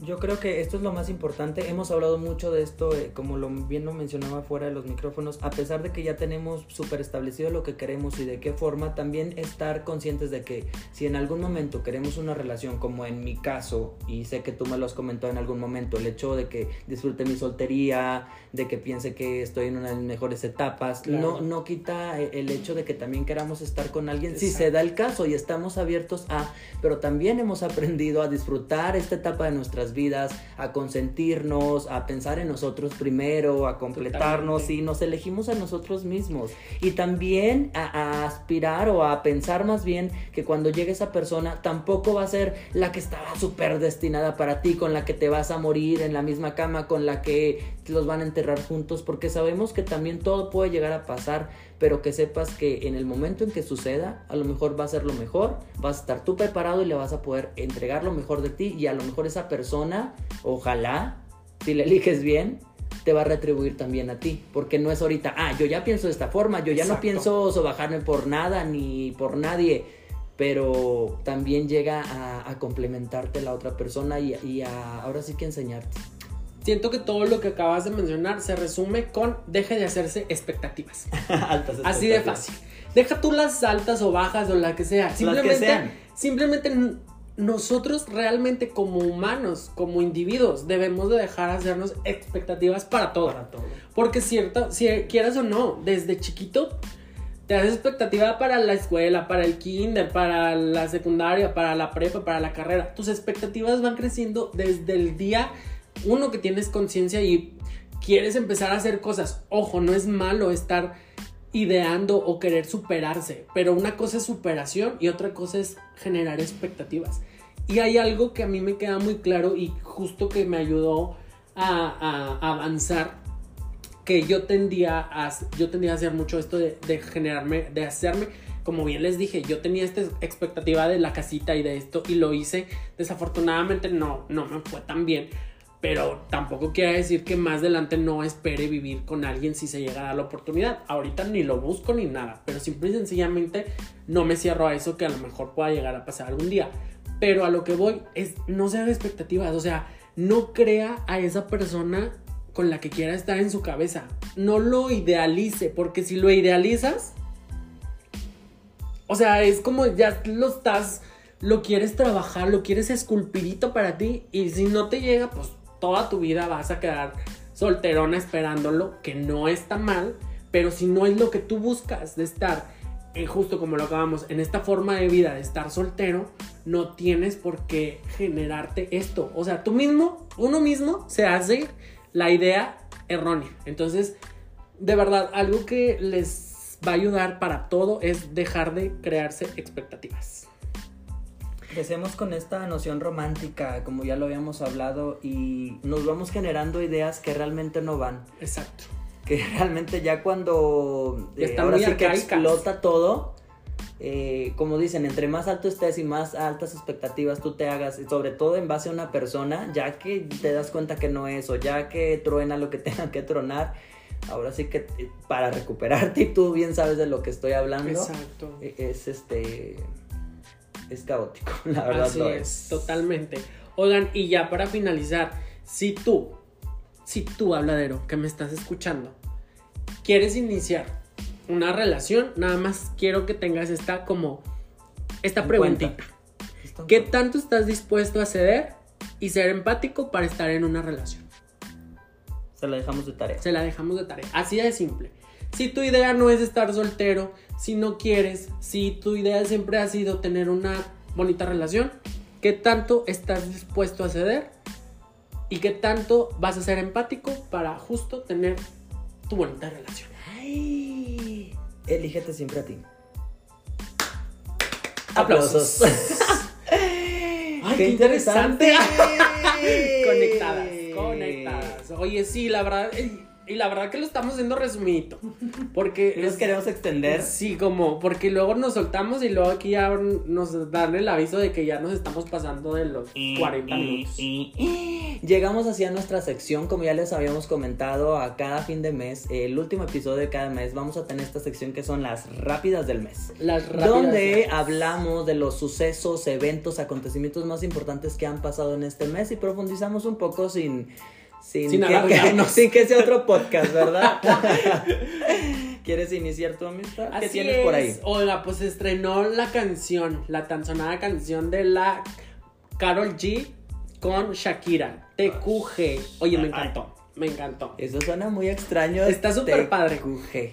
S2: Yo creo que esto es lo más importante. Hemos hablado mucho de esto, eh, como lo bien lo mencionaba fuera de los micrófonos. A pesar de que ya tenemos súper establecido lo que queremos y de qué forma, también estar conscientes de que si en algún momento queremos una relación, como en mi caso, y sé que tú me lo has comentado en algún momento, el hecho de que disfrute mi soltería, de que piense que estoy en una de mis mejores etapas, claro. no, no quita el hecho de que también queramos estar con alguien, Exacto. si se da el caso y estamos abiertos a, pero también hemos aprendido a disfrutar esta etapa de nuestras vidas, a consentirnos, a pensar en nosotros primero, a completarnos Totalmente. y nos elegimos a nosotros mismos. Y también a, a, aspirar o a pensar más bien que cuando llegue esa persona tampoco va a ser la que estaba súper destinada para ti, con la que te vas a morir en la misma cama, con la que los van a enterrar juntos, porque sabemos que también todo puede llegar a pasar, pero que sepas que en el momento en que suceda, a lo mejor va a ser lo mejor, vas a estar tú preparado y le vas a poder entregar lo mejor de ti y a lo mejor esa persona, ojalá, si le eliges bien, te va a retribuir también a ti. Porque no es ahorita, ah, yo ya pienso de esta forma, yo ya no pienso sobajarme por nada ni por nadie. Pero también llega a, a complementarte la otra persona y, y a ahora sí que enseñarte.
S1: Siento que todo lo que acabas de mencionar se resume con deje de hacerse expectativas.
S2: Altas
S1: Así de
S2: expectativas.
S1: fácil. Deja tú las altas o bajas o la que sea. Simplemente,
S2: sean.
S1: simplemente n- nosotros realmente como humanos, como individuos, debemos de dejar hacernos expectativas para todo.
S2: Para todo.
S1: Porque cierto, si quieras o no, desde chiquito te haces expectativa para la escuela, para el kinder, para la secundaria, para la prepa, para la carrera. Tus expectativas van creciendo desde el día uno que tienes conciencia y quieres empezar a hacer cosas. Ojo, no es malo estar ideando o querer superarse, pero una cosa es superación y otra cosa es generar expectativas. Y hay algo que a mí me queda muy claro y justo que me ayudó a, avanzar que yo tendía a, yo tendía a hacer mucho esto de, de generarme, de hacerme, como bien les dije, yo tenía esta expectativa de la casita y de esto y lo hice. Desafortunadamente no, no me fue tan bien, pero tampoco quiere decir que más adelante no espere vivir con alguien si se llega a dar la oportunidad. Ahorita ni lo busco ni nada, pero simple y sencillamente no me cierro a eso que a lo mejor pueda llegar a pasar algún día. Pero a lo que voy es no se haga expectativas, o sea, no crea a esa persona con la que quiera estar en su cabeza. No lo idealice, porque si lo idealizas, o sea, es como ya lo estás, lo quieres trabajar, lo quieres esculpidito para ti, y si no te llega, pues toda tu vida vas a quedar solterona esperándolo, que no está mal, pero si no es lo que tú buscas de estar, eh, justo como lo acabamos, en esta forma de vida de estar soltero, no tienes por qué generarte esto. O sea, tú mismo, uno mismo se hace la idea errónea. Entonces, de verdad, algo que les va a ayudar para todo es dejar de crearse expectativas.
S2: Crecemos con esta noción romántica, como ya lo habíamos hablado, y nos vamos generando ideas que realmente no van.
S1: Exacto.
S2: Que realmente ya cuando
S1: Ya
S2: eh, ahora
S1: muy
S2: sí que explota todo, eh, como dicen, entre más alto estés y más altas expectativas tú te hagas, sobre todo en base a una persona, ya que te das cuenta que no es, o ya que truena lo que tenga que tronar, ahora sí que eh, para recuperarte, y tú bien sabes de lo que estoy hablando,
S1: Exacto.
S2: es este... Es caótico, la verdad.
S1: Así
S2: lo
S1: es, totalmente. Oigan, y ya para finalizar, si tú, si tú, habladero, que me estás escuchando, quieres iniciar una relación, nada más quiero que tengas esta como, esta
S2: En
S1: preguntita.
S2: cuenta.
S1: ¿Qué tanto estás dispuesto a ceder y ser empático para estar en una relación?
S2: Se la dejamos de tarea.
S1: Se la dejamos de tarea. Así de simple. Si tu idea no es estar soltero, si no quieres, si tu idea siempre ha sido tener una bonita relación, ¿qué tanto estás dispuesto a ceder? ¿Y qué tanto vas a ser empático para justo tener tu bonita relación?
S2: Ay, elígete siempre a ti.
S1: Aplausos. Ay, qué interesante. conectadas, conectadas. Oye, sí, la verdad, y la verdad que lo estamos haciendo resumidito. Porque
S2: Nos queremos extender.
S1: Sí, como, porque luego nos soltamos y luego aquí ya nos dan el aviso de que ya nos estamos pasando de los 40 minutos.
S2: Llegamos hacia nuestra sección, como ya les habíamos comentado, a cada fin de mes, el último episodio de cada mes, vamos a tener esta sección que son las rápidas del mes.
S1: Las rápidas
S2: Donde hablamos de los sucesos, eventos, acontecimientos más importantes que han pasado en este mes y profundizamos un poco sin, sin,
S1: Sin
S2: que,
S1: alargarnos.
S2: sin que sea otro podcast, ¿verdad? ¿Quieres iniciar tu amistad? ¿Qué
S1: Así
S2: tienes por ahí?
S1: Oiga, pues estrenó la canción, la tan sonada canción de la Carol G con Shakira, TQG. Oye, me encantó, me encantó.
S2: Eso suena muy extraño.
S1: Está súper padre.
S2: TQG.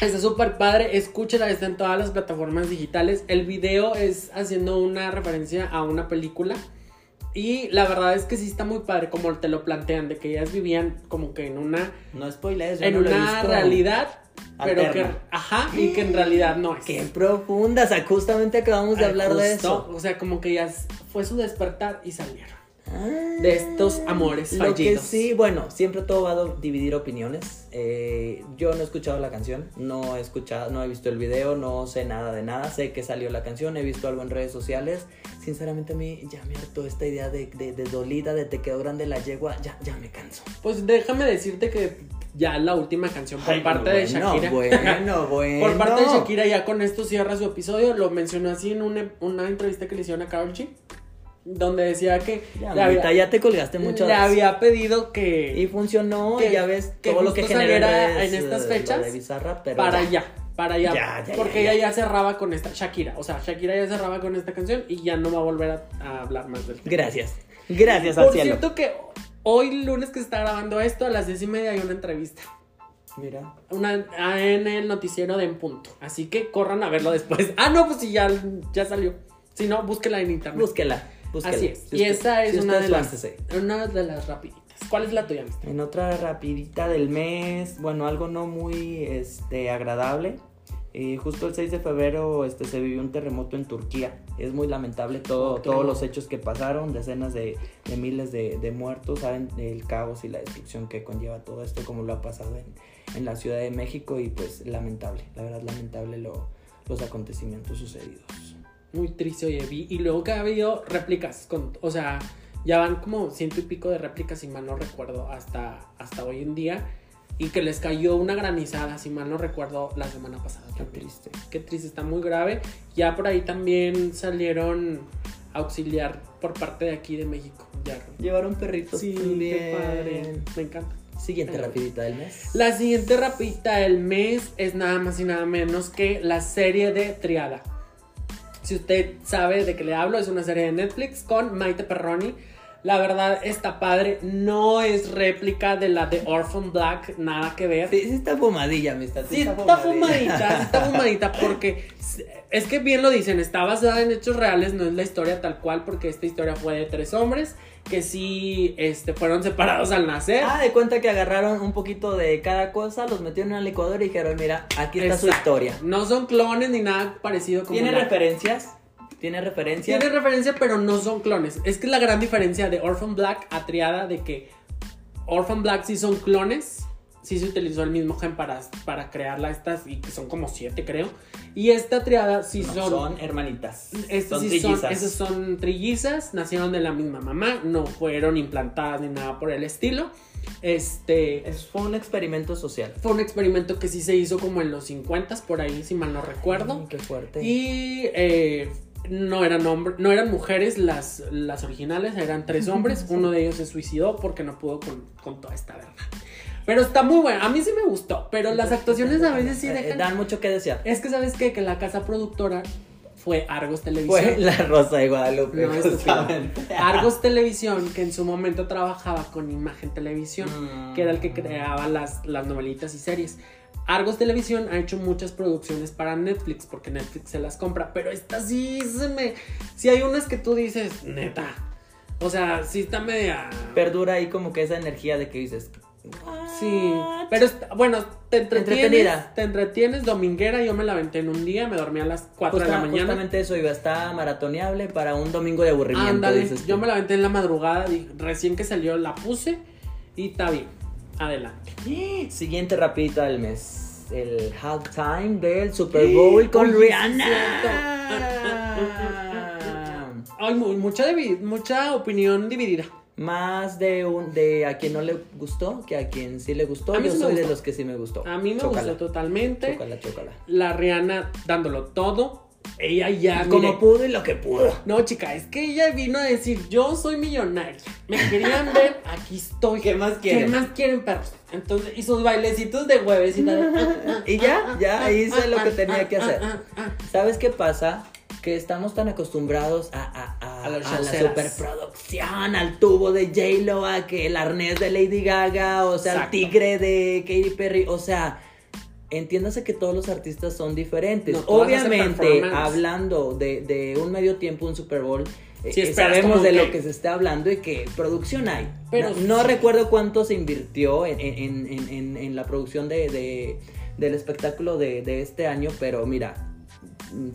S1: Está súper padre, escúchela, está en todas las plataformas digitales. El video es haciendo una referencia a una película. Y la verdad es que sí está muy padre como te lo plantean, de que ellas vivían como que en una,
S2: No spoilees, yo
S1: en
S2: no lo he
S1: una
S2: visto.
S1: realidad, pero que, ajá, y que en realidad no es.
S2: Qué profunda, o sea, justamente acabamos de
S1: Ay,
S2: hablar de
S1: justo,
S2: eso.
S1: O sea, como que ya fue su despertar y salieron. De estos amores
S2: Lo que
S1: fallidos.
S2: sí, bueno, siempre todo va a dividir opiniones. Eh, yo no he escuchado la canción, no he escuchado, no he visto el video, no sé nada de nada. Sé que salió la canción, he visto algo en redes sociales. Sinceramente a mí ya me hartó esta idea de, de, de dolida, de te quedó grande la yegua, ya, ya me canso.
S1: Pues déjame decirte que ya la última canción por
S2: Ay,
S1: parte de
S2: bueno,
S1: Shakira.
S2: Bueno, bueno.
S1: Por parte de Shakira, ya con esto cierra su episodio. Lo mencionó así en una, una entrevista que le hicieron a Karol G. Donde decía que
S2: Ya,
S1: le, había,
S2: ya te colgaste mucho.
S1: le había pedido que
S2: Y funcionó,
S1: que-
S2: y ya ves
S1: que
S2: todo lo que redes,
S1: en estas fechas
S2: pero
S1: para allá, para allá.
S2: Ya, ya,
S1: porque ella
S2: ya.
S1: cerraba con esta, Shakira. O sea, Shakira ya cerraba con esta canción y ya no va a volver a, a hablar más del tema.
S2: Gracias. Gracias al
S1: Por
S2: cielo.
S1: cierto que hoy lunes que se está grabando esto, a las diez y media hay una entrevista.
S2: Mira.
S1: Una, en el noticiero de En Punto. Así que corran a verlo después. Ah, no, pues sí, ya, ya salió. Si no, búsquela en internet.
S2: Búsquela. Búsquela.
S1: Así es.
S2: Si
S1: y
S2: usted-
S1: esa es
S2: si
S1: una, de las, una de las rapiditas. ¿Cuál es la tuya, mister?
S2: En otra rapidita del mes, bueno, algo no muy este, agradable. Eh, justo el 6 de febrero este, se vivió un terremoto en Turquía. Es muy lamentable todo, todos los hechos que pasaron, decenas de, de miles de, de muertos, saben el caos y la destrucción que conlleva todo esto, como lo ha pasado en, en la Ciudad de México y pues lamentable, la verdad lamentable lo- los acontecimientos sucedidos.
S1: Muy triste, oye, vi. Y luego que ha habido réplicas. Con, o sea, ya van como ciento y pico de réplicas, si mal no recuerdo, hasta, hasta hoy en día. Y que les cayó una granizada, si mal no recuerdo, la semana pasada.
S2: Qué
S1: también.
S2: triste.
S1: Qué triste, está muy grave. Ya por ahí también salieron a auxiliar por parte de aquí de México. Ya.
S2: Llevaron perritos
S1: Sí, qué padre. Me encanta.
S2: Siguiente
S1: Pero-
S2: rapidita del mes.
S1: La siguiente rapidita del mes es nada más y nada menos que la serie de Triada. Si usted sabe de qué le hablo, es una serie de Netflix con Maite Perroni. La verdad está padre, no es réplica de la de Orphan Black, nada que ver.
S2: Sí, sí está fumadilla, amistad.
S1: Sí, está fumadita, sí está fumadita, porque es que bien lo dicen, está basada en hechos reales, no es la historia tal cual, porque esta historia fue de tres hombres que sí este, fueron separados al nacer.
S2: Ah, de cuenta que agarraron un poquito de cada cosa, los metieron en una licuadora y dijeron, mira, aquí está su historia.
S1: No son clones ni nada parecido como
S2: ¿Tiene
S1: la-
S2: referencias? ¿Tiene referencias?
S1: Tiene referencia, pero no son clones. Es que es la gran diferencia de Orphan Black a Triada de que Orphan Black sí son clones. Sí se utilizó el mismo gen para, para crearla estas y que son como siete creo. Y esta triada sí
S2: No,
S1: son...
S2: son hermanitas.
S1: Estas
S2: son
S1: sí son,
S2: trillizas.
S1: esas son trillizas, nacieron de la misma mamá, no fueron implantadas ni nada por el estilo. Este
S2: Es- fue un experimento social.
S1: fue un experimento que sí se hizo como en los 50 por ahí, si mal no recuerdo.
S2: Ay, qué fuerte.
S1: Y eh, no eran hombres, no eran mujeres las, las originales, eran tres hombres. Uno de ellos se suicidó porque no pudo con, con toda esta verdad. Pero está muy bueno. A mí sí me gustó, pero las actuaciones a veces sí
S2: Eh,
S1: dejan.
S2: Dan mucho que desear.
S1: Es que sabes qué? que la casa productora fue Argos Televisión.
S2: Fue la Rosa de Guadalupe,
S1: No, estúpido.
S2: justamente.
S1: Argos Televisión, que en su momento trabajaba con Imagen Televisión,
S2: Mm.
S1: que era el que creaba las, las novelitas y series. Argos Televisión ha hecho muchas producciones para Netflix, porque Netflix se las compra, pero esta sí se me... Si hay unas que tú dices, neta. O sea, sí está media...
S2: Perdura ahí como que esa energía de que dices.
S1: Sí, pero bueno, te entretienes,
S2: Entretenida.
S1: te entretienes, dominguera, yo me la aventé en un día, me dormí a las 4 de la mañana.
S2: Justamente eso iba, está maratoneable para un domingo de aburrimiento.
S1: Ándale,
S2: dices
S1: yo me la aventé en la madrugada, recién que salió la puse y está bien. Adelante.
S2: Siguiente rapidita del mes. El halftime del Super Bowl con
S1: sí
S2: Rihanna.
S1: Hay mu- mucha, mucha opinión dividida.
S2: Más de un de a quien no le gustó que a quien sí le gustó. Yo
S1: sí
S2: soy de
S1: gustó.
S2: los que sí me gustó.
S1: A mí me
S2: Chócala,
S1: gustó totalmente.
S2: Chócala, chócala.
S1: La Rihanna dándolo todo. Ella ya.
S2: Como
S1: mire,
S2: pudo y lo que pudo.
S1: No, chica, es que ella vino a decir: Yo soy millonaria. Me querían ver, aquí estoy.
S2: ¿Qué más
S1: ¿Qué
S2: quieren?
S1: más quieren, perros? Entonces, y sus bailecitos de jueves y tal.
S2: Y ya, ya hice lo que
S1: Ah,
S2: tenía
S1: ah,
S2: que
S1: ah,
S2: hacer.
S1: ah, ah.
S2: ¿Sabes qué pasa? Que estamos tan acostumbrados a, a, la superproducción, al tubo de J-Lo, a que el arnés de Lady Gaga, o sea, al tigre de Katy Perry, o sea, entiéndase que todos los artistas son diferentes.
S1: No,
S2: Obviamente, hablando de, de un medio tiempo, un Super Bowl,
S1: Sí,
S2: eh, sabemos de
S1: que-
S2: lo que se está hablando y que producción hay.
S1: Pero-
S2: no, no recuerdo cuánto se invirtió en, en- en- en- en la producción de, de- del espectáculo de, de este año, pero mira,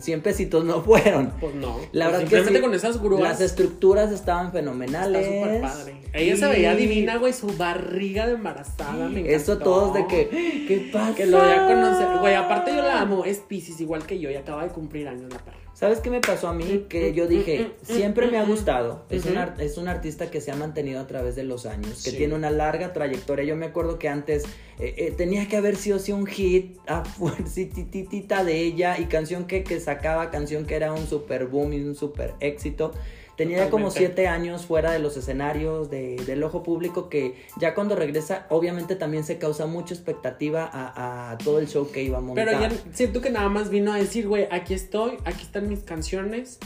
S2: 100 pesitos no fueron.
S1: Pues no.
S2: La
S1: Pues
S2: verdad que
S1: simplemente
S2: sí,
S1: con esas grúas.
S2: Las estructuras estaban
S1: Está
S2: fenomenales.
S1: súper padre. Ella se
S2: Y
S1: veía divina, güey, su barriga de embarazada, me
S2: Eso todos de que, ¿qué pasa?
S1: Que lo voy a conocer. Güey, aparte yo la amo, es Pisces igual que yo y acaba de cumplir años la perra.
S2: ¿Sabes qué me pasó a mí? Que yo dije, siempre me ha gustado. Es,
S1: Ujú.
S2: un, es un artista que se ha mantenido a través de los años, que
S1: Sí.
S2: tiene una larga trayectoria. Yo me acuerdo que antes eh, eh, tenía que haber sido sí un hit a fuercititita de ella y canción que, que sacaba, canción que era un super boom y un super éxito. Tenía ya como
S1: Totalmente.
S2: siete años fuera de los escenarios, de- del ojo público, que ya cuando regresa, obviamente también se causa mucha expectativa a, a todo el show que iba a montar.
S1: Pero ya siento que nada más vino a decir, güey, aquí estoy, aquí están mis canciones.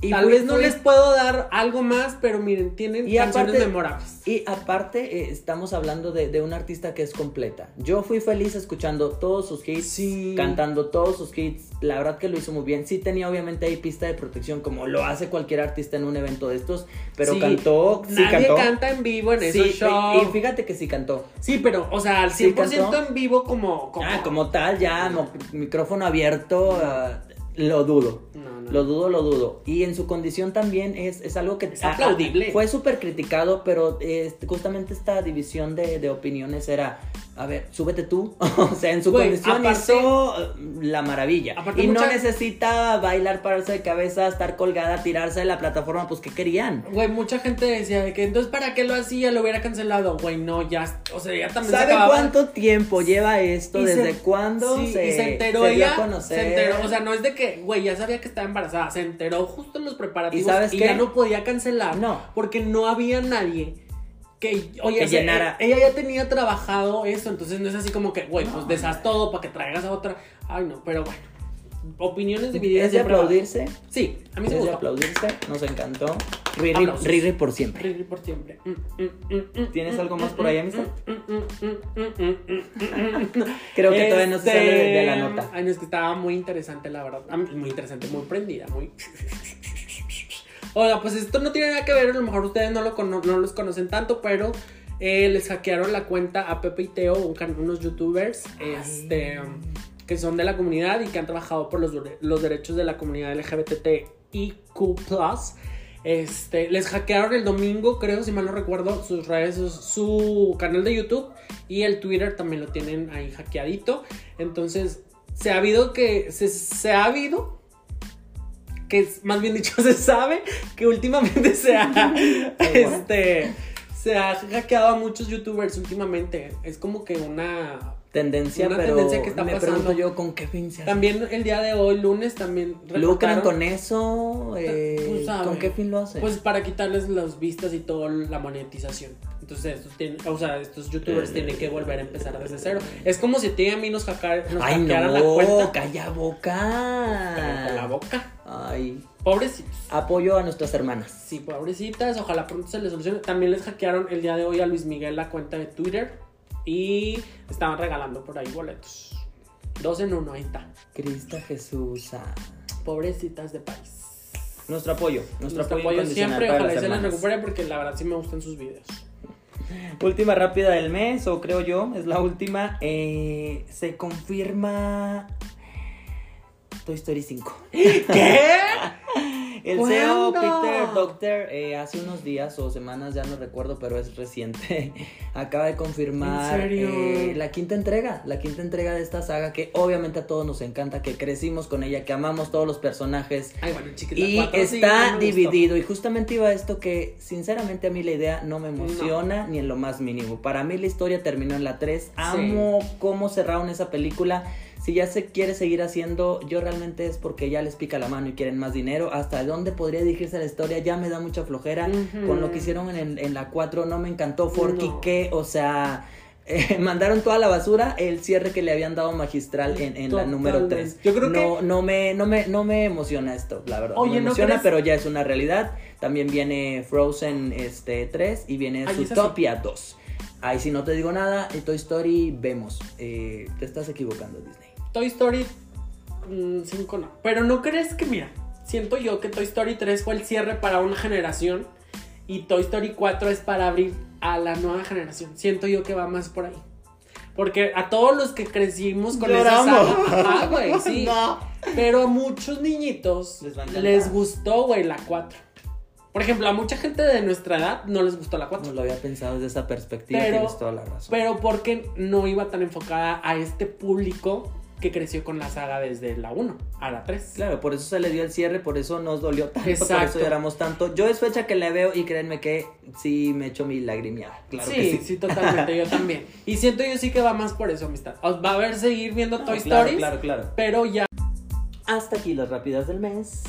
S2: Y
S1: Tal
S2: fui-
S1: vez no
S2: fui-
S1: les puedo dar algo más, pero miren, tienen
S2: Y
S1: canciones
S2: aparte-
S1: memorables.
S2: Y aparte, eh, estamos hablando de, de un artista que es completa. Yo fui feliz escuchando todos sus hits,
S1: Sí.
S2: cantando todos sus hits. La verdad que lo hizo muy bien. Sí tenía obviamente ahí pista de protección, como lo hace cualquier artista en un evento de estos. Pero
S1: Sí,
S2: cantó, sí
S1: Nadie
S2: cantó.
S1: canta en vivo en esos
S2: y-
S1: shows.
S2: y fíjate que sí cantó.
S1: Sí, pero, o sea, al
S2: Sí
S1: 100%
S2: cantó.
S1: en vivo como... como...
S2: Ah, como tal, ya micrófono abierto, ah, lo dudo.
S1: No, no.
S2: Lo dudo, lo dudo. Y en su condición también es, es algo que...
S1: Es aplaudible.
S2: fue súper criticado, pero este, justamente esta división de, de opiniones era, a ver, súbete tú. o sea, en su
S1: Güey,
S2: condición
S1: aparte-
S2: hizo eh, la maravilla.
S1: Aparte
S2: y no
S1: mucha-
S2: necesita bailar, pararse de cabeza, estar colgada, tirarse de la plataforma, pues ¿qué querían?
S1: Güey, mucha gente decía de que entonces para qué lo hacía, lo hubiera cancelado. Güey, no, ya, o sea, ya también se
S2: ¿Sabe
S1: acababa.
S2: cuánto tiempo lleva esto?
S1: Y se-
S2: ¿Desde cuándo
S1: Sí,
S2: se,
S1: y se enteró
S2: se dio
S1: ella,
S2: a conocer?
S1: se enteró, o sea, no es de que, güey, ya sabía que estaba embarazada, se enteró justo en los preparativos
S2: ¿Y sabes qué?
S1: ya no podía cancelar,
S2: No.
S1: porque no había nadie que, oye,
S2: Que
S1: o sea,
S2: llenara.
S1: e- ella ya tenía trabajado eso, entonces no es así como que, güey, pues deshaz todo para que traigas a otra, ay no, pero bueno, opiniones divididas
S2: ¿Es de
S1: va-
S2: aplaudirse?
S1: Sí, a mí
S2: Es
S1: se me
S2: de
S1: gustó.
S2: aplaudirse, nos encantó. Riri. Riri por siempre.
S1: Riri por siempre. Mm, mm, mm, mm,
S2: ¿Tienes
S1: mm,
S2: algo más
S1: mm,
S2: por ahí,
S1: mm,
S2: amistad?
S1: mm, mm, mm, mm, mm, mm, mm.
S2: Creo que todavía no se sale de, de la
S1: Este,
S2: nota.
S1: Ay, no, es que estaba muy interesante, la verdad. Ah, Muy interesante, muy prendida, muy. Oiga, pues esto no tiene nada que ver, a lo mejor ustedes no, lo cono- no los conocen tanto, pero eh, les hackearon la cuenta a Pepe y Teo, un unos youtubers este, que son de la comunidad y que han trabajado por los derechos de la comunidad LGBTIQ. Este, les hackearon el domingo, creo, si mal no recuerdo, sus redes, su, su canal de YouTube y el Twitter también lo tienen ahí hackeadito. Entonces, se ha habido que. Se, se ha habido. Que es- más bien dicho, se sabe que últimamente se ha. este. Se ha hackeado a muchos youtubers últimamente. Es como que una.
S2: Tendencia,
S1: Una
S2: pero
S1: tendencia que está
S2: me
S1: pasando.
S2: pregunto yo con qué fin se hace.
S1: También el día de hoy, lunes, también.
S2: ¿Lucran con eso? Eh,
S1: Pues.
S2: ¿Con qué fin lo hacen?
S1: Pues para quitarles las vistas y toda la monetización. Entonces, estos, tienen, o sea, estos youtubers tienen que volver a empezar desde cero. Es como si y a mí nos, hackear- nos
S2: Ay,
S1: hackearan la
S2: no,
S1: cuenta.
S2: calla boca.
S1: Cállate la boca.
S2: Ay,
S1: Pobrecitos.
S2: apoyo a nuestras hermanas.
S1: Sí, pobrecitas. Ojalá pronto se les solucione. También les hackearon el día de hoy a Luis Miguel la cuenta de Twitter. Y estaban regalando por ahí boletos. Dos en uno, ahí está.
S2: Cristo Jesús. ah.
S1: Pobrecitas de país.
S2: Nuestro apoyo, nuestro,
S1: Nuestro
S2: apoyo,
S1: apoyo
S2: incondicional
S1: siempre.
S2: para
S1: Ojalá y
S2: las
S1: se les
S2: hermanas.
S1: recupere porque la verdad sí me gustan sus videos.
S2: Última rápida del mes, o creo yo, es la última. Eh, se confirma Toy Story 5.
S1: ¿Qué?
S2: El CEO. Peter Doctor eh, hace unos días o semanas, ya no recuerdo, pero es reciente, acaba de confirmar eh, la quinta entrega, la quinta entrega de esta saga que obviamente a todos nos encanta, que crecimos con ella, que amamos todos los personajes.
S1: Ay, bueno, chiquita.
S2: Y
S1: cuatro,
S2: está dividido. Y justamente iba a esto que, sinceramente, a mí la idea no me emociona ni en lo más mínimo. Para mí la historia terminó en la 3. Amo cómo cerraron esa película. Si ya se quiere seguir haciendo, yo realmente es porque ya les pica la mano y quieren más dinero. Hasta dónde podría dirigirse la historia ya me da mucha flojera. Con lo que hicieron en, en la 4 no me encantó. Forky,
S1: No.
S2: que, o sea. eh, mandaron toda la basura el cierre que le habían dado magistral en, en la número 3.
S1: Totalmente. Yo creo que-
S2: no, no me, no me, no me emociona esto, la verdad.
S1: Oye,
S2: me
S1: ¿no
S2: emociona,
S1: crees?
S2: pero ya es una realidad. También viene Frozen este, 3 y viene
S1: Ay, esa
S2: Zootopia 2. Ahí si no te digo nada, en Toy Story vemos. Eh, te estás equivocando, Disney.
S1: Toy Story 5 no. Pero no crees que, mira, siento yo que Toy Story 3 fue el cierre para una generación y Toy Story 4 es para abrir a la nueva generación. Siento yo que va más por ahí. Porque a todos los que crecimos con
S2: Lloramos.
S1: esa saga, ajá, güey, sí.
S2: No.
S1: Pero a muchos niñitos
S2: les
S1: gustó, güey, la 4. Por ejemplo, a mucha gente de nuestra edad no les gustó la 4.
S2: No lo había pensado desde esa perspectiva,
S1: Pero-
S2: tienes toda la razón.
S1: Pero porque no iba tan enfocada a este público que creció con la saga desde la 1 a la 3.
S2: Claro, por eso se le dio el cierre, por eso nos dolió tanto, por
S1: Exacto.
S2: eso lloramos tanto. Yo es fecha que le veo y créanme que sí me echo mi lagrimeada. Claro
S1: sí,
S2: que
S1: sí,
S2: sí.
S1: totalmente, yo también. Y siento yo sí que va más por eso, amistad. Os va a ver seguir viendo
S2: No,
S1: Toy
S2: claro,
S1: Stories,
S2: Claro, claro.
S1: pero ya
S2: Hasta aquí las rápidas del mes.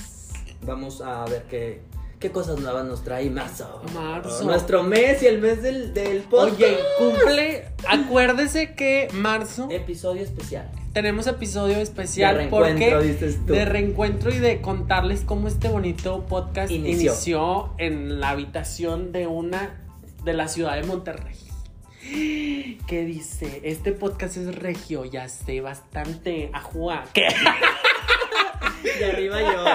S2: Vamos a ver qué, qué cosas nuevas nos trae marzo.
S1: Marzo.
S2: Nuestro mes y el mes del, del podcast.
S1: Oye, cumple, acuérdese que marzo
S2: Episodio especial.
S1: tenemos episodio especial
S2: De
S1: porque
S2: dices tú.
S1: de reencuentro y de contarles cómo este bonito podcast
S2: Inició.
S1: inició, en la habitación de una de la ciudad de Monterrey. Que dice, este podcast es regio, ya sé, bastante ajua. ¿Qué?
S2: Y arriba yo.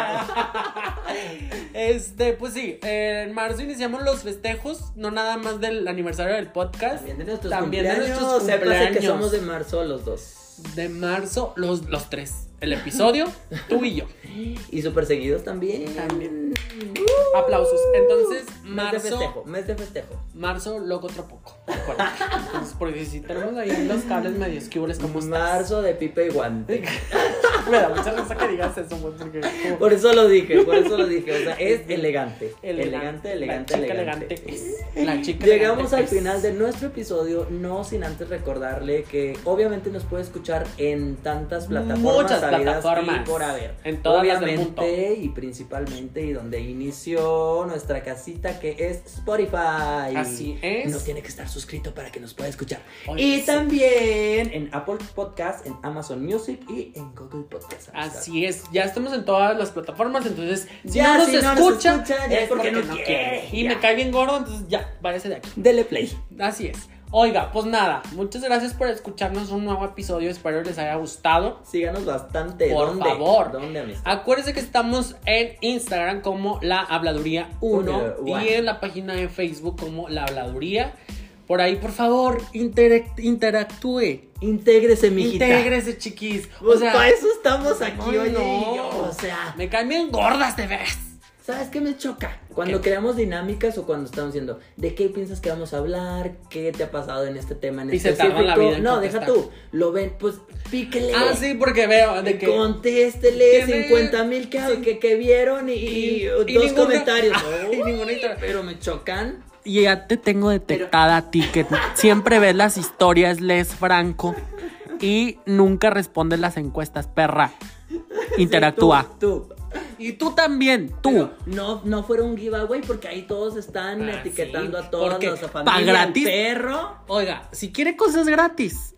S1: Este, pues sí, en marzo iniciamos los festejos, no nada más del aniversario del podcast,
S2: También de nuestros
S1: También de
S2: cumpleaños.
S1: nuestros
S2: Sépase que somos de marzo los dos.
S1: de marzo, los, los tres. El episodio, tú y yo.
S2: Y súper seguidos también.
S1: También. Aplausos. Entonces,
S2: Mes de
S1: marzo,
S2: festejo, mes de festejo.
S1: marzo, loco otro poco. Entonces, porque si tenemos ahí los cables medio esquibles, como?
S2: Marzo de pipe y guante.
S1: Me da mucha risa que digas eso, güey, porque como-
S2: Por eso lo dije, por eso lo dije. O sea, es elegante.
S1: Elegante,
S2: Elegante, elegante,
S1: la chica
S2: elegante.
S1: es. La chica
S2: Llegamos
S1: elegante
S2: al
S1: es.
S2: final de nuestro episodio, no sin antes recordarle que obviamente nos puede escuchar en tantas plataformas
S1: Muchas plataformas.
S2: y por haber.
S1: En todas las del
S2: obviamente y principalmente y donde inició nuestra casita que es Spotify.
S1: Así es.
S2: No tiene que estar suscrito para que nos pueda escuchar.
S1: Oye,
S2: y
S1: sí.
S2: también en Apple Podcast, en Amazon Music y en Google Podcast.
S1: Así es, ya estamos en todas las plataformas, entonces si
S2: Ya,
S1: no nos
S2: si no nos
S1: escucha,
S2: ya
S1: es porque no quiere. Y
S2: ya.
S1: me cae bien gordo, entonces ya, váyase de aquí.
S2: Dele play.
S1: Así es. Oiga, pues nada, muchas gracias por escucharnos un nuevo episodio, espero les haya gustado.
S2: Síganos bastante.
S1: Por
S2: ¿Dónde?
S1: favor.
S2: ¿Dónde, amistad?
S1: Acuérdense que estamos en Instagram como La Habladuría 1
S2: Uno,
S1: y en la página de Facebook como La Habladuría. Por ahí, por favor, interac- interactúe.
S2: Intégrese, mijita.
S1: Intégrese, chiquis.
S2: Pues para eso estamos aquí, oye.
S1: no.
S2: O sea,
S1: Me caen bien gordas de veras.
S2: ¿Sabes qué me choca? Cuando
S1: ¿Qué?
S2: creamos dinámicas o cuando estamos diciendo, ¿de qué piensas que vamos a hablar? ¿Qué te ha pasado en este tema en
S1: Y se tardan la vida en
S2: no, deja tú. Lo ven, pues píquele.
S1: Ah, sí, porque veo de que.
S2: Contéstele
S1: Tiene-
S2: 50 mil que,
S1: Sí.
S2: que, que vieron y,
S1: Y-
S2: y
S1: y
S2: dos
S1: ninguna-
S2: comentarios.
S1: y ninguna historia.
S2: Pero me chocan.
S1: Y ya te tengo detectada a ti que siempre ves las historias, lees Franco y nunca respondes las encuestas, perra. Interactúa.
S2: Sí, tú, tú.
S1: Y tú también, tú.
S2: Pero no, no fuera un giveaway porque ahí todos están
S1: Ah,
S2: etiquetando
S1: sí,
S2: a todos los familia,
S1: gratis.
S2: perro.
S1: Oiga, si quiere cosas gratis,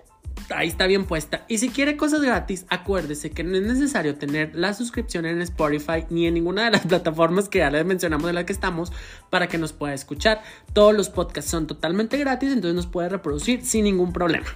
S1: ahí está bien puesta. Y si quiere cosas gratis, acuérdese que no es necesario tener la suscripción en Spotify ni en ninguna de las plataformas que ya les mencionamos de las que estamos para que nos pueda escuchar. Todos los podcasts son totalmente gratis, entonces nos puede reproducir sin ningún problema.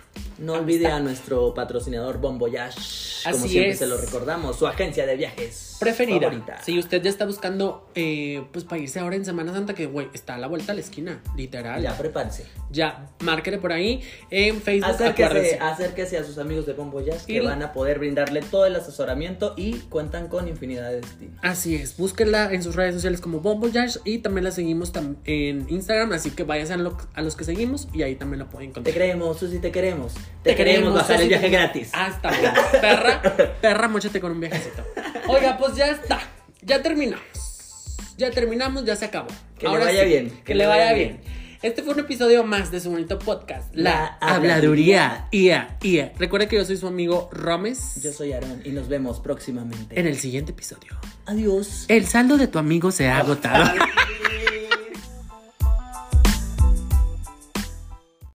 S2: No olvide a nuestro patrocinador Bon Voyage, como
S1: Así
S2: siempre
S1: es.
S2: se lo recordamos, su agencia de viajes
S1: Preferida.
S2: favorita.
S1: Si usted ya está buscando, eh, pues para irse ahora en Semana Santa, que güey, está a la vuelta a la esquina, literal.
S2: Ya, prepárese.
S1: Ya, márquele por ahí en Facebook.
S2: Acérquese,
S1: acuérdese.
S2: acérquese a sus amigos de Bon Voyage que
S1: Y-
S2: van a poder brindarle todo el asesoramiento y cuentan con infinidad de destinos.
S1: Así es, búsquenla en sus redes sociales como Bombo Jars y también la seguimos tam- en Instagram, así que váyanse a, lo- a los que seguimos y ahí también la pueden
S2: Te
S1: encontrar.
S2: queremos, Susi, te queremos. Te, queremos bajar el viaje
S1: te-
S2: gratis.
S1: Está bien. Perra, perra, mochate con un viajecito. Oiga, pues ya está. Ya terminamos. Ya terminamos, ya se acabó.
S2: Que le vaya bien,
S1: Que, le vaya bien. Este fue un episodio más de su bonito podcast, La,
S2: La
S1: Habladuría. Ia, ia. Recuerda que yo soy su amigo Romes.
S2: Yo soy Aaron y nos vemos próximamente.
S1: En el siguiente episodio.
S2: Adiós.
S1: El saldo de tu amigo se ha agotado.